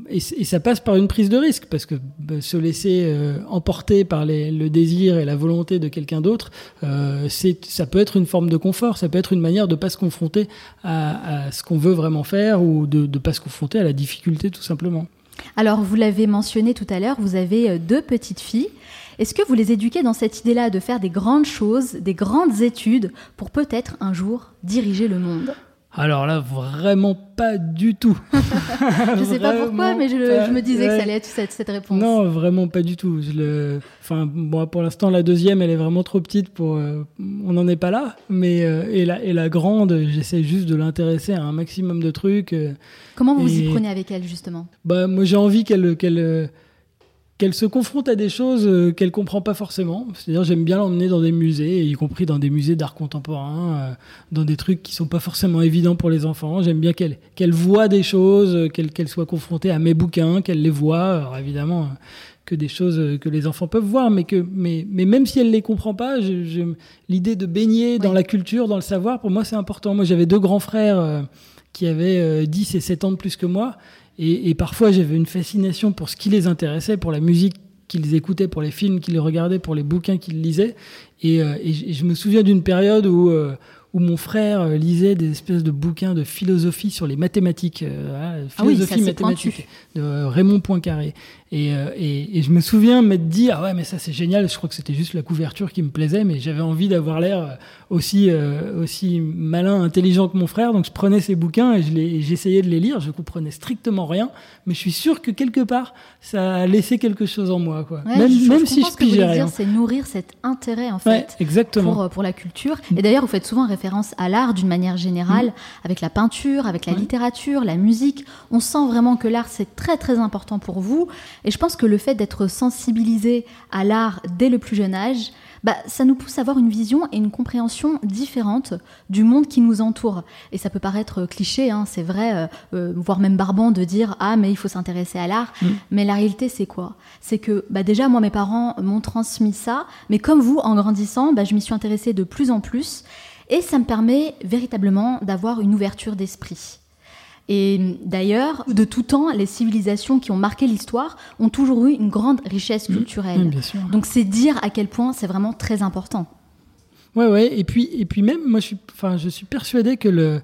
Speaker 2: et, ça passe par une prise de risque parce que bah, se laisser emporter par le désir et la volonté de quelqu'un d'autre, ça peut être une forme de confort, ça peut être une manière de pas se confronter à, à ce qu'on veut vraiment faire ou de ne pas se confronter à la difficulté tout simplement.
Speaker 1: Alors, vous l'avez mentionné tout à l'heure, vous avez deux petites filles. Est-ce que vous les éduquez dans cette idée-là de faire des grandes choses, des grandes études, pour peut-être un jour diriger le monde?
Speaker 2: Alors là, vraiment pas du tout.
Speaker 1: Je sais pas pourquoi, mais je, me disais que ça allait être cette, cette réponse.
Speaker 2: Non, vraiment pas du tout. Je le... Enfin, bon, pour l'instant, la deuxième, elle est vraiment trop petite pour. euh, On n'en est pas là. Mais euh, et la et la grande, j'essaie juste de l'intéresser à un maximum de trucs. euh.
Speaker 1: Comment vous vous y prenez avec elle, justement?
Speaker 2: Bah, moi, j'ai envie qu'elle qu'elle qu'elle se confronte à des choses euh, qu'elle comprend pas forcément. C'est-à-dire, j'aime bien l'emmener dans des musées, y compris dans des musées d'art contemporain, euh, dans des trucs qui sont pas forcément évidents pour les enfants. J'aime bien qu'elle qu'elle voit des choses, euh, qu'elle soit confrontée à mes bouquins, qu'elle les voit. Alors évidemment. que des choses que les enfants peuvent voir, mais que mais, mais même si elle les comprend pas, je- je- l'idée de baigner dans
Speaker 1: Oui.
Speaker 2: la culture, dans le savoir, pour moi c'est important. Moi j'avais deux grands frères qui avaient euh, 10 et 7 ans de plus que moi, et, et parfois j'avais une fascination pour ce qui les intéressait, pour la musique qu'ils écoutaient, pour les films qu'ils regardaient, pour les bouquins qu'ils lisaient. Et, euh, et je- et je me souviens d'une période où, euh, où mon frère euh, lisait des espèces de bouquins de philosophie sur les mathématiques, euh, voilà,
Speaker 1: Ah oui,
Speaker 2: philosophie mathématique de Raymond Poincaré. Et, euh, et, et je me souviens m'être dit ah ouais mais ça c'est génial. Je crois que c'était juste la couverture qui me plaisait, mais j'avais envie d'avoir l'air aussi euh, aussi malin, intelligent que mon frère. Donc je prenais ces bouquins et je les- et j'essayais de les lire. Je comprenais strictement rien, mais je suis sûr que quelque part ça a laissé quelque chose en moi quoi.
Speaker 1: Ouais,
Speaker 2: même
Speaker 1: je,
Speaker 2: même
Speaker 1: je
Speaker 2: si je
Speaker 1: ce que vous
Speaker 2: rien.
Speaker 1: c'est nourrir cet intérêt, en
Speaker 2: Ouais,
Speaker 1: fait.
Speaker 2: exactement.
Speaker 1: Pour, euh, pour la culture. Et d'ailleurs, vous faites souvent référence à l'art d'une manière générale, avec la peinture, avec la
Speaker 2: Ouais.
Speaker 1: littérature, la musique. On sent vraiment que l'art, c'est très très important pour vous. Et je pense que le fait d'être sensibilisé à l'art dès le plus jeune âge, bah, ça nous pousse à avoir une vision et une compréhension différente du monde qui nous entoure. Et ça peut paraître cliché, hein, c'est vrai, euh, euh, voire même barbant de dire ah mais il faut s'intéresser à l'art.
Speaker 2: Mm.
Speaker 1: Mais la réalité c'est quoi? C'est que bah, déjà moi mes parents m'ont transmis ça, mais comme vous en grandissant, bah, je m'y suis intéressée de plus en plus et ça me permet véritablement d'avoir une ouverture d'esprit. Et d'ailleurs, de tout temps, les civilisations qui ont marqué l'histoire ont toujours eu une grande richesse culturelle.
Speaker 2: Mm, bien sûr.
Speaker 1: Donc c'est dire à quel point c'est vraiment très important.
Speaker 2: Ouais, ouais. Et puis, et puis même, moi, je suis, enfin, je suis persuadé que le,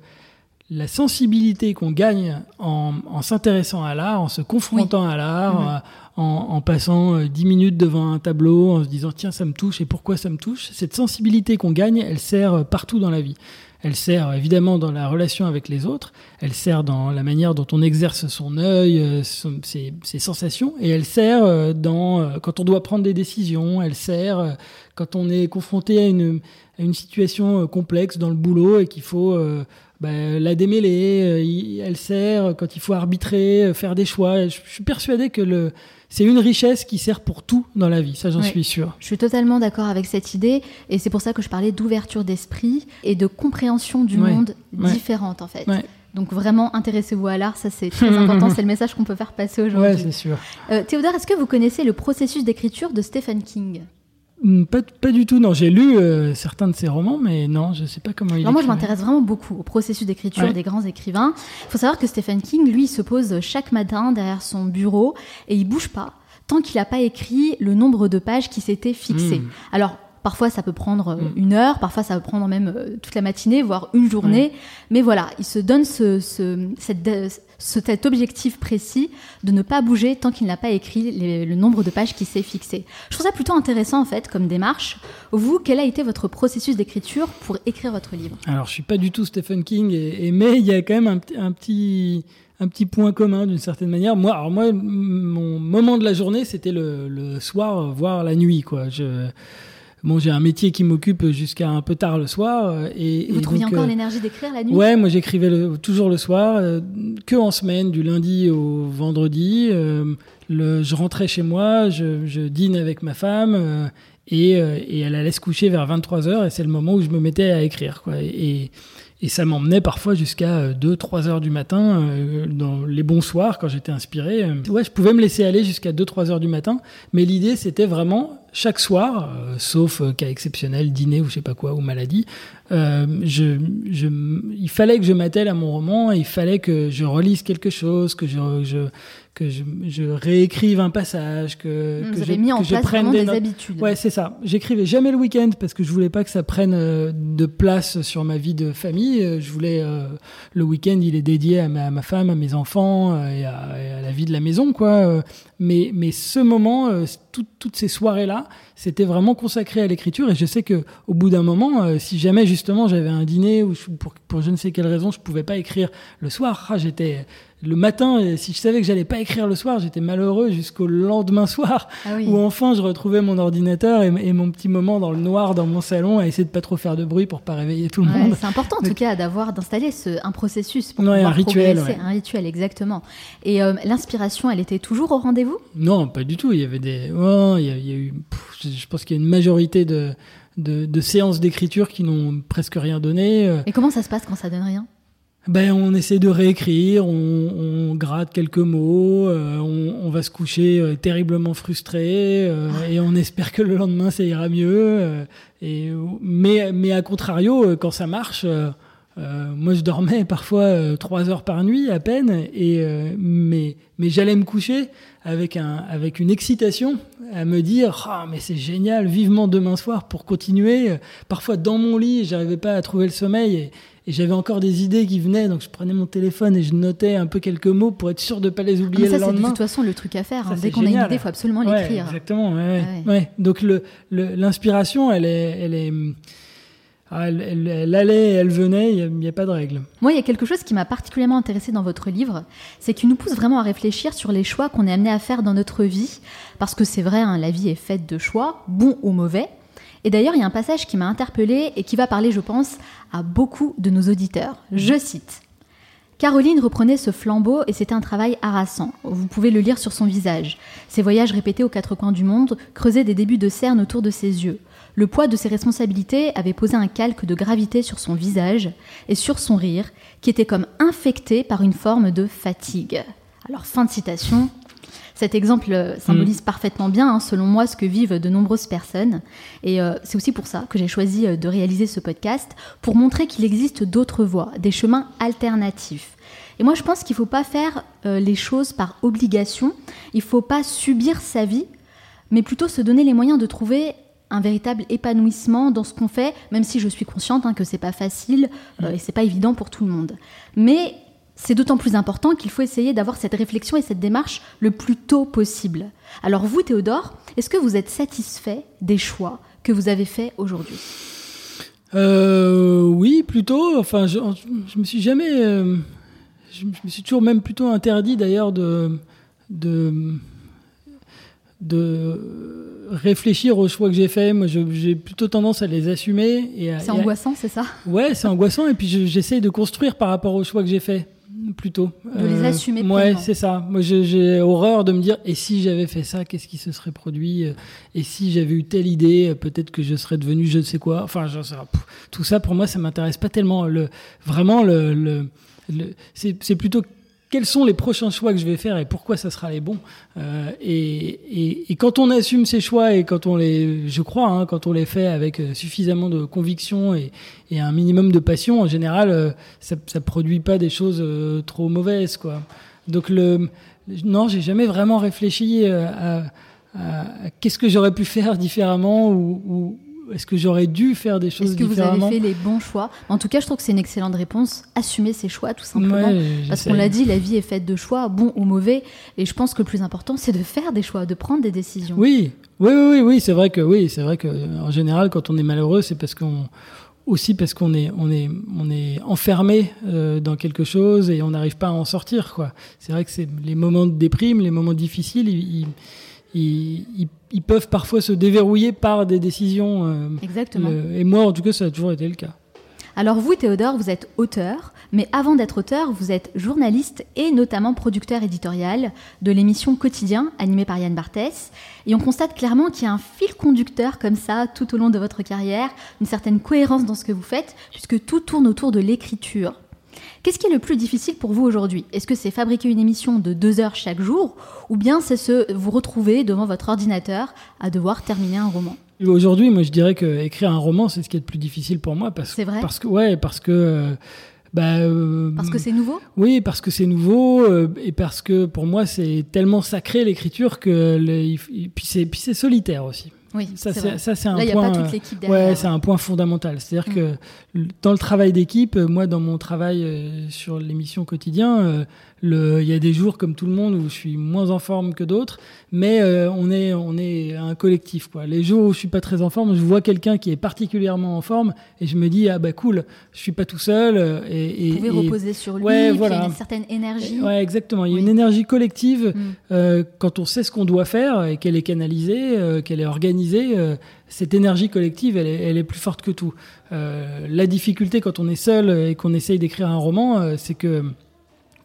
Speaker 2: la sensibilité qu'on gagne en, en s'intéressant à l'art, en se confrontant à l'art,
Speaker 1: Mhm.
Speaker 2: euh, en, en passant euh, 10 minutes devant un tableau, en se disant tiens, ça me touche et pourquoi ça me touche, cette sensibilité qu'on gagne, elle sert euh, partout dans la vie. Elle sert évidemment dans la relation avec les autres, elle sert dans la manière dont on exerce son œil, euh, ses, sensations, et elle sert euh, euh, quand on doit prendre des décisions, elle sert quand on est confronté à une, situation complexe dans le boulot et qu'il faut bah, la démêler, euh, elle sert quand il faut arbitrer, euh, faire des choix. Je, je suis persuadé que le, c'est une richesse qui sert pour tout dans la vie, ça j'en
Speaker 1: Oui.
Speaker 2: suis sûr.
Speaker 1: Je suis totalement d'accord avec cette idée et c'est pour ça que je parlais d'ouverture d'esprit et de compréhension du
Speaker 2: Ouais,
Speaker 1: monde
Speaker 2: ouais.
Speaker 1: différente en fait.
Speaker 2: Ouais.
Speaker 1: Donc vraiment intéressez-vous à l'art, ça c'est très important, c'est le message qu'on peut faire passer
Speaker 2: Ouais,
Speaker 1: aujourd'hui.
Speaker 2: c'est sûr.
Speaker 1: Euh, Théodore, est-ce que vous connaissez le processus d'écriture de Stephen King?
Speaker 2: Pas, pas du tout, non. J'ai lu euh, certains de ses romans, mais non, je sais pas comment il
Speaker 1: Alors moi je m'intéresse vraiment beaucoup au processus d'écriture
Speaker 2: Ouais.
Speaker 1: des grands écrivains. Il faut savoir que Stephen King, lui, il se pose chaque matin derrière son bureau et il bouge pas tant qu'il n'a pas écrit le nombre de pages qui s'était fixé.
Speaker 2: Mm.
Speaker 1: Alors Parfois, ça peut prendre
Speaker 2: Mm.
Speaker 1: une heure, parfois, ça peut prendre même toute la matinée, voire une journée. Mais voilà, il se donne ce, ce, cette, ce, cet objectif précis de ne pas bouger tant qu'il n'a pas écrit le nombre de pages qui s'est fixé. Je trouve ça plutôt intéressant, en fait, comme démarche. Vous, quel a été votre processus d'écriture pour écrire votre livre?
Speaker 2: Alors, je suis pas du tout Stephen King, mais il y a quand même un, petit un petit point commun d'une certaine manière. Moi, alors moi, mon moment de la journée, c'était le, soir, voire la nuit, quoi. Bon, j'ai un métier qui m'occupe jusqu'à un peu tard le soir. Et,
Speaker 1: et vous
Speaker 2: et
Speaker 1: trouviez
Speaker 2: donc,
Speaker 1: encore
Speaker 2: euh,
Speaker 1: l'énergie d'écrire la nuit?
Speaker 2: Ouais, moi j'écrivais le, toujours le soir, euh, que en semaine, du lundi au vendredi. Euh, le, je rentrais chez moi, je, je dîne avec ma femme. euh, et, et, elle allait se coucher vers 23h et c'est le moment où je me mettais à écrire. Quoi. Et, ça m'emmenait parfois jusqu'à 2-3 heures du matin, euh, dans les bons soirs, quand j'étais inspiré. Ouais, je pouvais me laisser aller jusqu'à 2-3 heures du matin, mais l'idée, c'était vraiment, chaque soir, euh, sauf cas exceptionnel, dîner ou je sais pas quoi, ou maladie, euh, je, je, il fallait que je m'attelle à mon roman, il fallait que je relise quelque chose, que je, je que je, je, réécrive un passage, que,
Speaker 1: Vous
Speaker 2: que
Speaker 1: avez
Speaker 2: je,
Speaker 1: mis en
Speaker 2: que je prenne des,
Speaker 1: des, habitudes.
Speaker 2: Ouais, c'est ça. J'écrivais jamais le week-end parce que je voulais pas que ça prenne euh, de place sur ma vie de famille. Euh, Je voulais euh, le week-end, il est dédié à ma, à ma femme, à mes enfants euh, et à, et à, la vie de la maison, quoi. Mais, mais ce moment, tout, toutes ces soirées-là, c'était vraiment consacré à l'écriture. Et je sais que au bout d'un moment, si jamais justement j'avais un dîner je, pour, pour je ne sais quelle raison, je pouvais pas écrire le soir, ah, j'étais le matin, si je savais que j'allais pas écrire le soir, j'étais malheureux jusqu'au lendemain soir,
Speaker 1: ah oui.
Speaker 2: où enfin je retrouvais mon ordinateur et, et, mon petit moment dans le noir dans mon salon à essayer de pas trop faire de bruit pour pas réveiller tout le
Speaker 1: ouais,
Speaker 2: monde.
Speaker 1: C'est important en tout cas d'avoir d'installer un processus pour
Speaker 2: ouais,
Speaker 1: pouvoir
Speaker 2: un rituel,
Speaker 1: ouais. un rituel exactement. Et euh, l'inspiration, elle était toujours au rendez-vous?
Speaker 2: Non, pas du tout. Il y avait des, oh, il, y a, il y a eu, pff, je pense qu'il y a une majorité de de, de séances d'écriture qui n'ont presque rien donné. euh.
Speaker 1: Et comment ça se passe quand ça donne rien?
Speaker 2: Ben, on essaie de réécrire, on, on gratte quelques mots, euh, on, on, va se coucher euh, terriblement frustré euh, et on espère que le lendemain ça ira mieux. et, mais, mais à contrario, quand ça marche, euh, moi je dormais parfois euh, trois heures par nuit à peine, et euh, mais, mais j'allais me coucher avec, un, avec une excitation à me dire oh, mais c'est génial, vivement demain soir pour continuer. Parfois dans mon lit, j'arrivais pas à trouver le sommeil. Et, et j'avais encore des idées qui venaient, donc je prenais mon téléphone et je notais un peu quelques mots pour être sûr de ne pas les oublier
Speaker 1: ah, ça,
Speaker 2: le lendemain.
Speaker 1: C'est de toute façon le truc à faire.
Speaker 2: Ça,
Speaker 1: hein. Dès qu'on a une idée, il faut absolument
Speaker 2: ouais,
Speaker 1: l'écrire.
Speaker 2: Exactement. Ouais, ouais. ouais. Donc l'inspiration, elle est, elle est, elle, elle, allait, elle venait. Il n'y a, pas de règle.
Speaker 1: Moi, il y a quelque chose qui m'a particulièrement intéressé dans votre livre, c'est qu'il nous pousse vraiment à réfléchir sur les choix qu'on est amené à faire dans notre vie, parce que c'est vrai, hein, la vie est faite de choix, bons ou mauvais. Et d'ailleurs, il y a un passage qui m'a interpellée et qui va parler, je pense, à beaucoup de nos auditeurs. Je cite. Caroline reprenait ce flambeau et c'était un travail harassant. Vous pouvez le lire sur son visage. Ses voyages répétés aux quatre coins du monde creusaient des débuts de cernes autour de ses yeux. Le poids de ses responsabilités avait posé un calque de gravité sur son visage et sur son rire, qui était comme infecté par une forme de fatigue. Alors, fin de citation. Cet exemple symbolise mmh. parfaitement bien, hein, selon moi, ce que vivent de nombreuses personnes. Et euh, c'est aussi pour ça que j'ai choisi de réaliser ce podcast, pour montrer qu'il existe d'autres voies, des chemins alternatifs. Et moi, je pense qu'il ne faut pas faire euh, les choses par obligation, il ne faut pas subir sa vie, mais plutôt se donner les moyens de trouver un véritable épanouissement dans ce qu'on fait, même si je suis consciente hein, que c'est pas facile euh, et c'est pas évident pour tout le monde. Mais c'est d'autant plus important qu'il faut essayer d'avoir cette réflexion et cette démarche le plus tôt possible. Alors vous, Théodore, est-ce que vous êtes satisfait des choix que vous avez faits aujourd'hui?
Speaker 2: Euh, Oui, plutôt. Enfin, je, je me suis jamais, euh, je, me suis toujours même plutôt interdit d'ailleurs de, de, de réfléchir aux choix que j'ai faits. Moi, j'ai plutôt tendance à les assumer.
Speaker 1: C'est angoissant, c'est ça?
Speaker 2: Ouais, c'est angoissant. Et puis j'essaie de construire par rapport aux choix que j'ai faits plutôt.
Speaker 1: De les assumer.
Speaker 2: Euh, ouais, c'est ça. Moi, j'ai horreur de me dire et si j'avais fait ça, qu'est-ce qui se serait produit? Et si j'avais eu telle idée, peut-être que je serais devenu je ne sais quoi. Enfin, je tout ça pour moi, ça m'intéresse pas tellement. Le, vraiment, le, le, le c'est plutôt quels sont les prochains choix que je vais faire et pourquoi ça sera les bons. Euh, et, et, et, quand on assume ces choix et quand on les, je crois, hein, quand on les fait avec suffisamment de conviction et, et un minimum de passion, en général, euh, ça, ça produit pas des choses euh, trop mauvaises, quoi. Donc le, non, j'ai jamais vraiment réfléchi à, à, à qu'est-ce que j'aurais pu faire différemment ou, ou est-ce que j'aurais dû faire des choses
Speaker 1: Est-ce que vous
Speaker 2: différemment
Speaker 1: avez fait les bons choix? En tout cas, je trouve que c'est une excellente réponse. Assumer ses choix, tout simplement.
Speaker 2: Ouais,
Speaker 1: Parce qu'on l'a dit, la vie est faite de choix, bons ou mauvais. Et je pense que le plus important, c'est de faire des choix, de prendre des décisions.
Speaker 2: Oui, oui, oui, oui, oui, c'est vrai que oui, c'est vrai que en général, quand on est malheureux, c'est parce qu'on aussi parce qu'on est on est on est enfermé euh, dans quelque chose et on n'arrive pas à en sortir quoi. C'est vrai que c'est les moments de déprime, les moments difficiles, ils, ils, ils, ils- ils peuvent parfois se déverrouiller par des décisions. euh,
Speaker 1: Exactement.
Speaker 2: le- et moi, en tout cas, ça a toujours été le cas.
Speaker 1: Alors vous, Théodore, vous êtes auteur, mais avant d'être auteur, vous êtes journaliste et notamment producteur éditorial de l'émission Quotidien, animée par Yann Barthès. Et on constate clairement qu'il y a un fil conducteur comme ça tout au long de votre carrière, une certaine cohérence dans ce que vous faites, puisque tout tourne autour de l'écriture. Qu'est-ce qui est le plus difficile pour vous aujourd'hui? Est-ce que c'est fabriquer une émission de deux heures chaque jour, ou bien c'est se vous retrouver devant votre ordinateur à devoir terminer un roman?
Speaker 2: Aujourd'hui, moi, je dirais que écrire un roman, c'est ce qui est le plus difficile pour moi parce
Speaker 1: C'est vrai?
Speaker 2: parce que ouais, parce que euh, bah, euh,
Speaker 1: Parce que c'est nouveau?
Speaker 2: Oui, parce que c'est nouveau euh, et parce que pour moi c'est tellement sacré l'écriture que le- puis c'est solitaire aussi.
Speaker 1: Oui,
Speaker 2: Ça
Speaker 1: c'est
Speaker 2: un
Speaker 1: Là, n'y a
Speaker 2: point.
Speaker 1: pas
Speaker 2: euh,
Speaker 1: toute l'équipe derrière.
Speaker 2: Ouais, c'est un point fondamental. C'est-à-dire
Speaker 1: Mm.
Speaker 2: que dans le travail d'équipe, euh, moi, dans mon travail euh, sur l'émission quotidien, euh, il y a des jours comme tout le monde où je suis moins en forme que d'autres, mais euh, on est on est un collectif. Quoi. Les jours où je suis pas très en forme, je vois quelqu'un qui est particulièrement en forme et je me dis ah bah cool, je suis pas tout seul. euh, Et, et,
Speaker 1: Vous pouvez
Speaker 2: et-
Speaker 1: reposer sur lui,
Speaker 2: Ouais,
Speaker 1: il y a une certaine énergie.
Speaker 2: Ouais, exactement. Il y a
Speaker 1: Oui.
Speaker 2: une énergie collective
Speaker 1: Mm.
Speaker 2: euh, quand on sait ce qu'on doit faire et qu'elle est canalisée, euh, qu'elle est organisée. euh, cette énergie collective, elle est, elle est plus forte que tout. Euh, la difficulté quand on est seul et qu'on essaye d'écrire un roman, euh, c'est que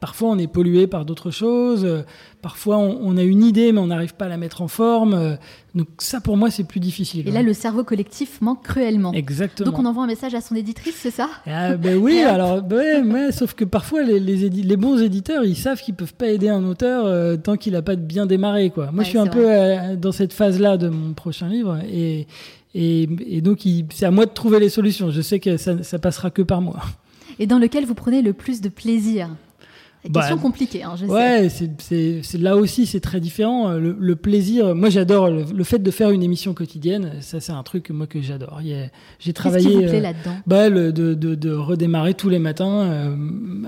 Speaker 2: parfois on est pollué par d'autres choses. euh, parfois on, on a une idée mais on n'arrive pas à la mettre en forme. euh, donc ça, pour moi, c'est plus difficile.
Speaker 1: Et là,
Speaker 2: ouais.
Speaker 1: le cerveau collectif manque cruellement.
Speaker 2: Exactement.
Speaker 1: Donc on envoie un message à son éditrice, c'est ça?
Speaker 2: Ah, ben oui, alors ben ouais, sauf que parfois les, les, édi- les bons éditeurs, ils savent qu'ils peuvent pas aider un auteur euh, tant qu'il a pas bien démarré quoi. Moi,
Speaker 1: Ouais,
Speaker 2: je suis un peu euh, dans cette phase-là de mon prochain livre et et, et donc c'est à moi de trouver les solutions. Je sais que ça, ça passera que par moi.
Speaker 1: Et dans lequel vous prenez le plus de plaisir?
Speaker 2: Bah,
Speaker 1: Question compliquée, hein, je sais.
Speaker 2: Ouais, c'est c'est c'est là aussi c'est très différent. Le, le plaisir, moi j'adore le, le fait de faire une émission quotidienne. Ça c'est un truc moi que j'adore. A- J'ai
Speaker 1: Qu'est-ce
Speaker 2: travaillé.
Speaker 1: qui vous plaît
Speaker 2: euh,
Speaker 1: là-dedans?
Speaker 2: bah, le- de, de, de redémarrer tous les matins euh,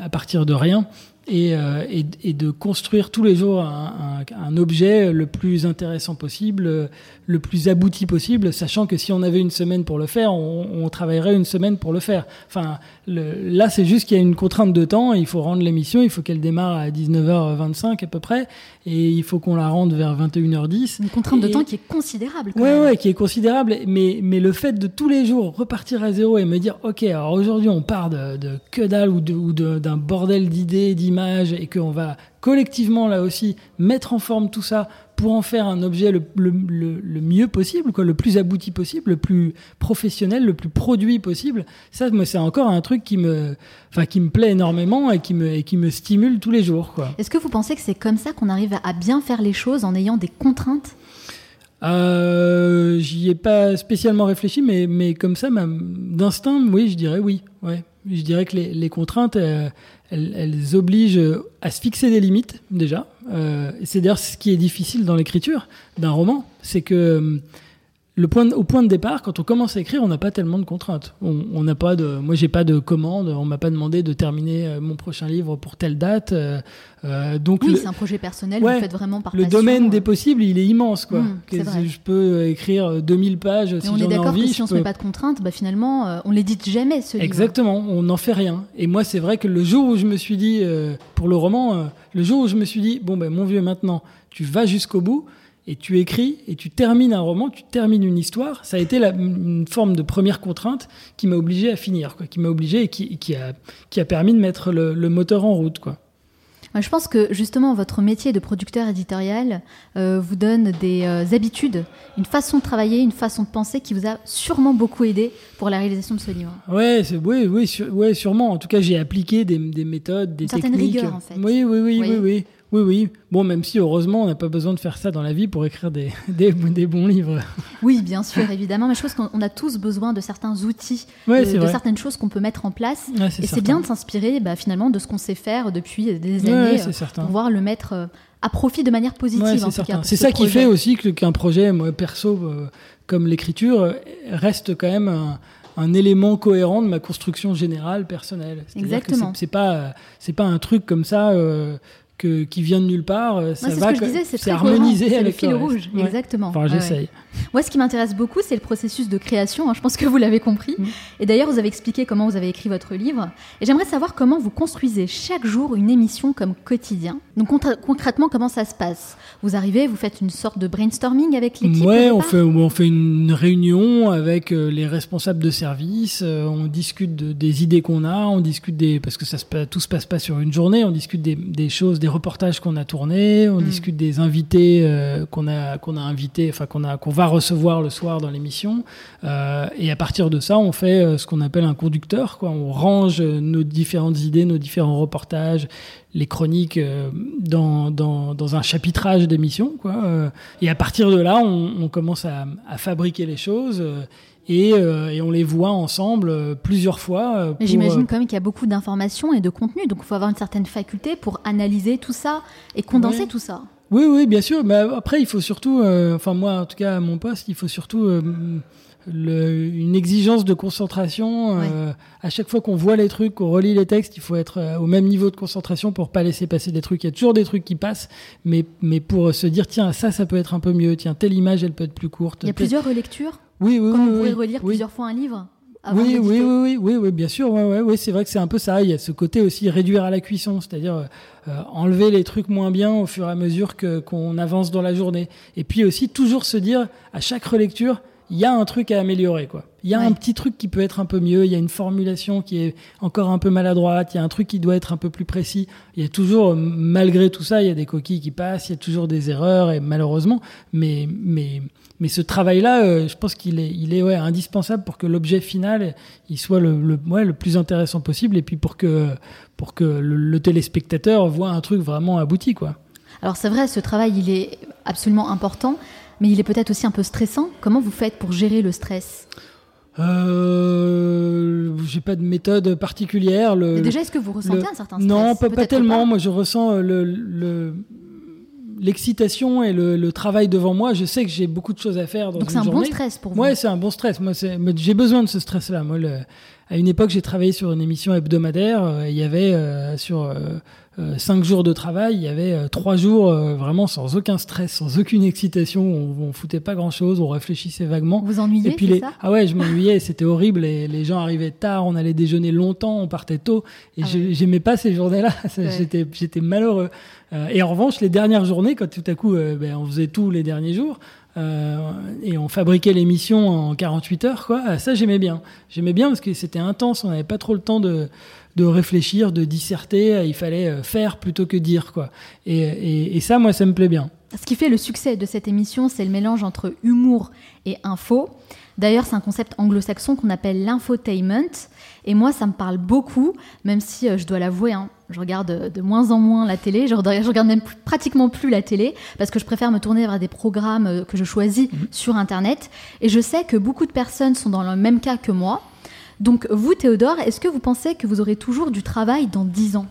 Speaker 2: à partir de rien et, euh, et, et de construire tous les jours un, un, un objet le plus intéressant possible, euh, le plus abouti possible, sachant que si on avait une semaine pour le faire, on, on travaillerait une semaine pour le faire. Enfin, le, là, c'est juste qu'il y a une contrainte de temps. Il faut rendre l'émission, il faut qu'elle démarre à 19h25 à peu près, et il faut qu'on la rende vers 21h10.
Speaker 1: Une contrainte de temps qui est considérable. Quand
Speaker 2: Ouais, qui est considérable, mais, mais le fait de tous les jours repartir à zéro et me dire, ok, alors aujourd'hui on part de, de que dalle ou d'un bordel d'idées, d'images, et qu'on va collectivement là aussi mettre en forme tout ça pour en faire un objet le, le, le, le mieux possible, quoi, le plus abouti possible, le plus professionnel, le plus produit possible. Ça, moi, c'est encore un truc qui me, enfin, qui me plaît énormément et qui me, et qui me stimule tous les jours, quoi.
Speaker 1: Est-ce que vous pensez que c'est comme ça qu'on arrive à bien faire les choses en ayant des contraintes?
Speaker 2: Euh, J'y ai pas spécialement réfléchi, mais, mais comme ça, ma- d'instinct, oui, je dirais oui. Ouais. Je dirais que les, les contraintes, euh, elles, obligent à se fixer des limites, déjà. Euh, c'est d'ailleurs ce qui est difficile dans l'écriture d'un roman, c'est que euh, le point de- au point de départ, quand on commence à écrire, on n'a pas tellement de contraintes. On on n'a pas de, moi, j'ai pas de commande. On m'a pas demandé de terminer euh, mon prochain livre pour telle date. euh, euh, donc
Speaker 1: Oui,
Speaker 2: le-
Speaker 1: c'est un projet personnel,
Speaker 2: Ouais,
Speaker 1: vous faites vraiment par
Speaker 2: le
Speaker 1: passion.
Speaker 2: domaine des possibles, il est immense, quoi.
Speaker 1: Mm, c'est
Speaker 2: Que-
Speaker 1: vrai.
Speaker 2: Je peux écrire euh, 2000 pages
Speaker 1: Et
Speaker 2: si
Speaker 1: on est
Speaker 2: j'en ai
Speaker 1: d'accord
Speaker 2: envie.
Speaker 1: que si on se
Speaker 2: peux-
Speaker 1: met pas de contraintes, bah finalement, euh, on l'édite jamais ce livre.
Speaker 2: Exactement, on n'en fait rien. Et moi, c'est vrai que le jour où je me suis dit, euh, pour le roman, le jour où je me suis dit, bon, ben, mon vieux, maintenant, tu vas jusqu'au bout et tu écris et tu termines un roman, tu termines une histoire, ça a été la- une forme de première contrainte qui m'a obligé à finir, quoi, qui m'a obligé et qui, qui a, qui a permis de mettre le, le moteur en route, quoi.
Speaker 1: Moi, je pense que justement votre métier de producteur éditorial euh, vous donne des euh, habitudes, une façon de travailler, une façon de penser qui vous a sûrement beaucoup aidé pour la réalisation de ce livre.
Speaker 2: Ouais, oui, oui, sur- ouais, sûrement. En tout cas, j'ai appliqué des, des méthodes, des
Speaker 1: Une certaine
Speaker 2: techniques.
Speaker 1: rigueur, en fait.
Speaker 2: Oui, oui, oui,
Speaker 1: Oui.
Speaker 2: oui, oui. Oui, oui. Bon, même si heureusement, on n'a pas besoin de faire ça dans la vie pour écrire des, des, des bons livres.
Speaker 1: Oui, bien sûr, évidemment. Mais je pense qu'on a tous besoin de certains outils,
Speaker 2: Ouais,
Speaker 1: de, certaines choses qu'on peut mettre en place.
Speaker 2: Ouais,
Speaker 1: Et
Speaker 2: c'est
Speaker 1: bien de s'inspirer bah, finalement de ce qu'on sait faire depuis des années euh, pour pouvoir le mettre euh, à profit de manière positive.
Speaker 2: C'est ça qui fait aussi que- qu'un projet, moi, perso, euh, comme l'écriture, reste quand même un, un élément cohérent de ma construction générale personnelle.
Speaker 1: Exactement.
Speaker 2: c'est- pas, c'est pas un truc comme ça euh, que, qui vient de nulle part. Ça
Speaker 1: Ouais, c'est ce
Speaker 2: va
Speaker 1: c'est
Speaker 2: harmonisé
Speaker 1: le
Speaker 2: avec
Speaker 1: fil
Speaker 2: le reste.
Speaker 1: rouge,
Speaker 2: Ouais.
Speaker 1: exactement.
Speaker 2: Enfin,
Speaker 1: ouais.
Speaker 2: j'essaye.
Speaker 1: Moi, ce qui m'intéresse beaucoup, c'est le processus de création. hein. Je pense que vous l'avez compris.
Speaker 2: Mm.
Speaker 1: Et d'ailleurs, vous avez expliqué comment vous avez écrit votre livre. Et j'aimerais savoir comment vous construisez chaque jour une émission comme quotidien. Donc concrètement, comment ça se passe? Vous arrivez, vous faites une sorte de brainstorming avec l'équipe
Speaker 2: Ouais, on fait, on fait une réunion avec euh, les responsables de service, euh, on discute de- des idées qu'on a, on discute des parce que ça se tout se passe pas sur une journée, on discute des, des choses, des reportages qu'on a tournés, on
Speaker 1: Mm.
Speaker 2: discute des invités euh, qu'on a qu'on a invités, enfin qu'on a qu'on va recevoir le soir dans l'émission, Euh, et à partir de ça, on fait euh, ce qu'on appelle un conducteur, quoi. On range nos différentes idées, nos différents reportages, les chroniques dans, dans, dans un chapitrage d'émission, quoi. Et à partir de là, on, on commence à, à fabriquer les choses et, euh, et on les voit ensemble euh, plusieurs fois. euh,
Speaker 1: j'imagine quand même qu'il y a beaucoup d'informations et de contenu. Donc il faut avoir une certaine faculté pour analyser tout ça et condenser tout ça.
Speaker 2: Oui, oui, bien sûr. Mais après, il faut surtout, enfin moi, en tout cas, à mon poste, il faut surtout le- une exigence de concentration. à chaque fois qu'on voit les trucs, qu'on relit les textes, il faut être au même niveau de concentration pour pas laisser passer des trucs. Il y a toujours des trucs qui passent, mais mais pour se dire tiens ça, ça peut être un peu mieux. Tiens telle image, elle peut être plus courte.
Speaker 1: Il y a plusieurs relectures.
Speaker 2: Oui, oui,
Speaker 1: Comme
Speaker 2: oui,
Speaker 1: vous pouvez
Speaker 2: oui,
Speaker 1: relire plusieurs fois un livre.
Speaker 2: Oui, oui, oui, oui, oui, bien sûr, ouais, ouais, c'est vrai que c'est un peu ça. Il y a ce côté aussi réduire à la cuisson, c'est-à-dire euh, euh, enlever les trucs moins bien au fur et à mesure qu'on avance dans la journée. Et puis aussi toujours se dire à chaque relecture, il y a un truc à améliorer, quoi. Il y a un petit truc qui peut être un peu mieux. Il y a une formulation qui est encore un peu maladroite. Il y a un truc qui doit être un peu plus précis. Il y a toujours, euh, malgré tout ça, il y a des coquilles qui passent. Il y a toujours des erreurs et malheureusement, mais mais mais ce travail-là, euh, je pense qu'il est, il est ouais, indispensable pour que l'objet final, il soit le, le, ouais, le plus intéressant possible, et puis pour que, pour que le, le téléspectateur voit un truc vraiment abouti, quoi.
Speaker 1: Alors c'est vrai, ce travail, il est absolument important, mais il est peut-être aussi un peu stressant. Comment vous faites pour gérer le stress?
Speaker 2: Euh, j'ai pas de méthode particulière. Le,
Speaker 1: Mais Déjà, est-ce que vous ressentez
Speaker 2: le-
Speaker 1: un certain stress?
Speaker 2: Non, pas, pas tellement. Moi, je ressens euh, le, le- l'excitation et le, le travail devant moi. Je sais que j'ai beaucoup de choses à faire dans
Speaker 1: Donc
Speaker 2: une
Speaker 1: c'est un bon stress pour vous.
Speaker 2: Ouais, c'est un bon stress. Moi, j'ai besoin de ce stress-là. Moi, le- à une époque, j'ai travaillé sur une émission hebdomadaire. euh, Il y avait euh, sur euh, cinq jours de travail, il y avait trois jours euh, vraiment sans aucun stress, sans aucune excitation. On, on foutait pas grand-chose, on réfléchissait vaguement.
Speaker 1: Vous ennuyez,
Speaker 2: Et puis
Speaker 1: c'est
Speaker 2: les...
Speaker 1: ça?
Speaker 2: Ah ouais, je m'ennuyais, c'était horrible. Et les gens arrivaient tard, on allait déjeuner longtemps, on partait tôt. Et
Speaker 1: Ah ouais.
Speaker 2: j'aimais pas ces journées-là.
Speaker 1: Ouais.
Speaker 2: J'étais, j'étais malheureux. Euh, et en revanche, les dernières journées, quand tout à coup, ben, on faisait tout les derniers jours. Euh, et on fabriquait l'émission en 48 heures, quoi. Ah, Ça, j'aimais bien. J'aimais bien parce que c'était intense. On n'avait pas trop le temps de, de réfléchir, de disserter. Il fallait euh, faire plutôt que dire, quoi. Et, et, ça, moi, ça me plaît bien.
Speaker 1: Ce qui fait le succès de cette émission, c'est le mélange entre humour et info. D'ailleurs, c'est un concept anglo-saxon qu'on appelle l'infotainment. Et moi, ça me parle beaucoup, même si euh, je dois l'avouer, hein, je regarde de moins en moins la télé. Je regarde, je regarde même plus- pratiquement plus la télé parce que je préfère me tourner vers des programmes euh, que je choisis sur Internet. Et je sais que beaucoup de personnes sont dans le même cas que moi. Donc, vous, Théodore, est-ce que vous pensez que vous aurez toujours du travail dans 10 ans?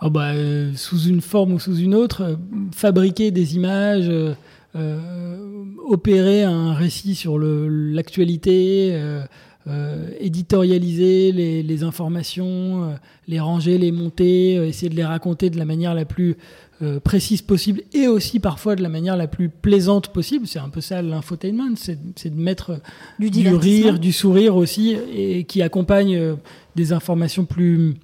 Speaker 2: Ah bah, euh, sous une forme ou sous une autre, euh, fabriquer des images, euh, opérer un récit sur l'actualité, éditorialiser les, les informations, euh, les ranger, les monter, euh, essayer de les raconter de la manière la plus euh, précise possible et aussi parfois de la manière la plus plaisante possible. C'est un peu ça l'infotainment, c'est de mettre
Speaker 1: Du
Speaker 2: rire, du sourire aussi, et qui accompagne euh, des informations plus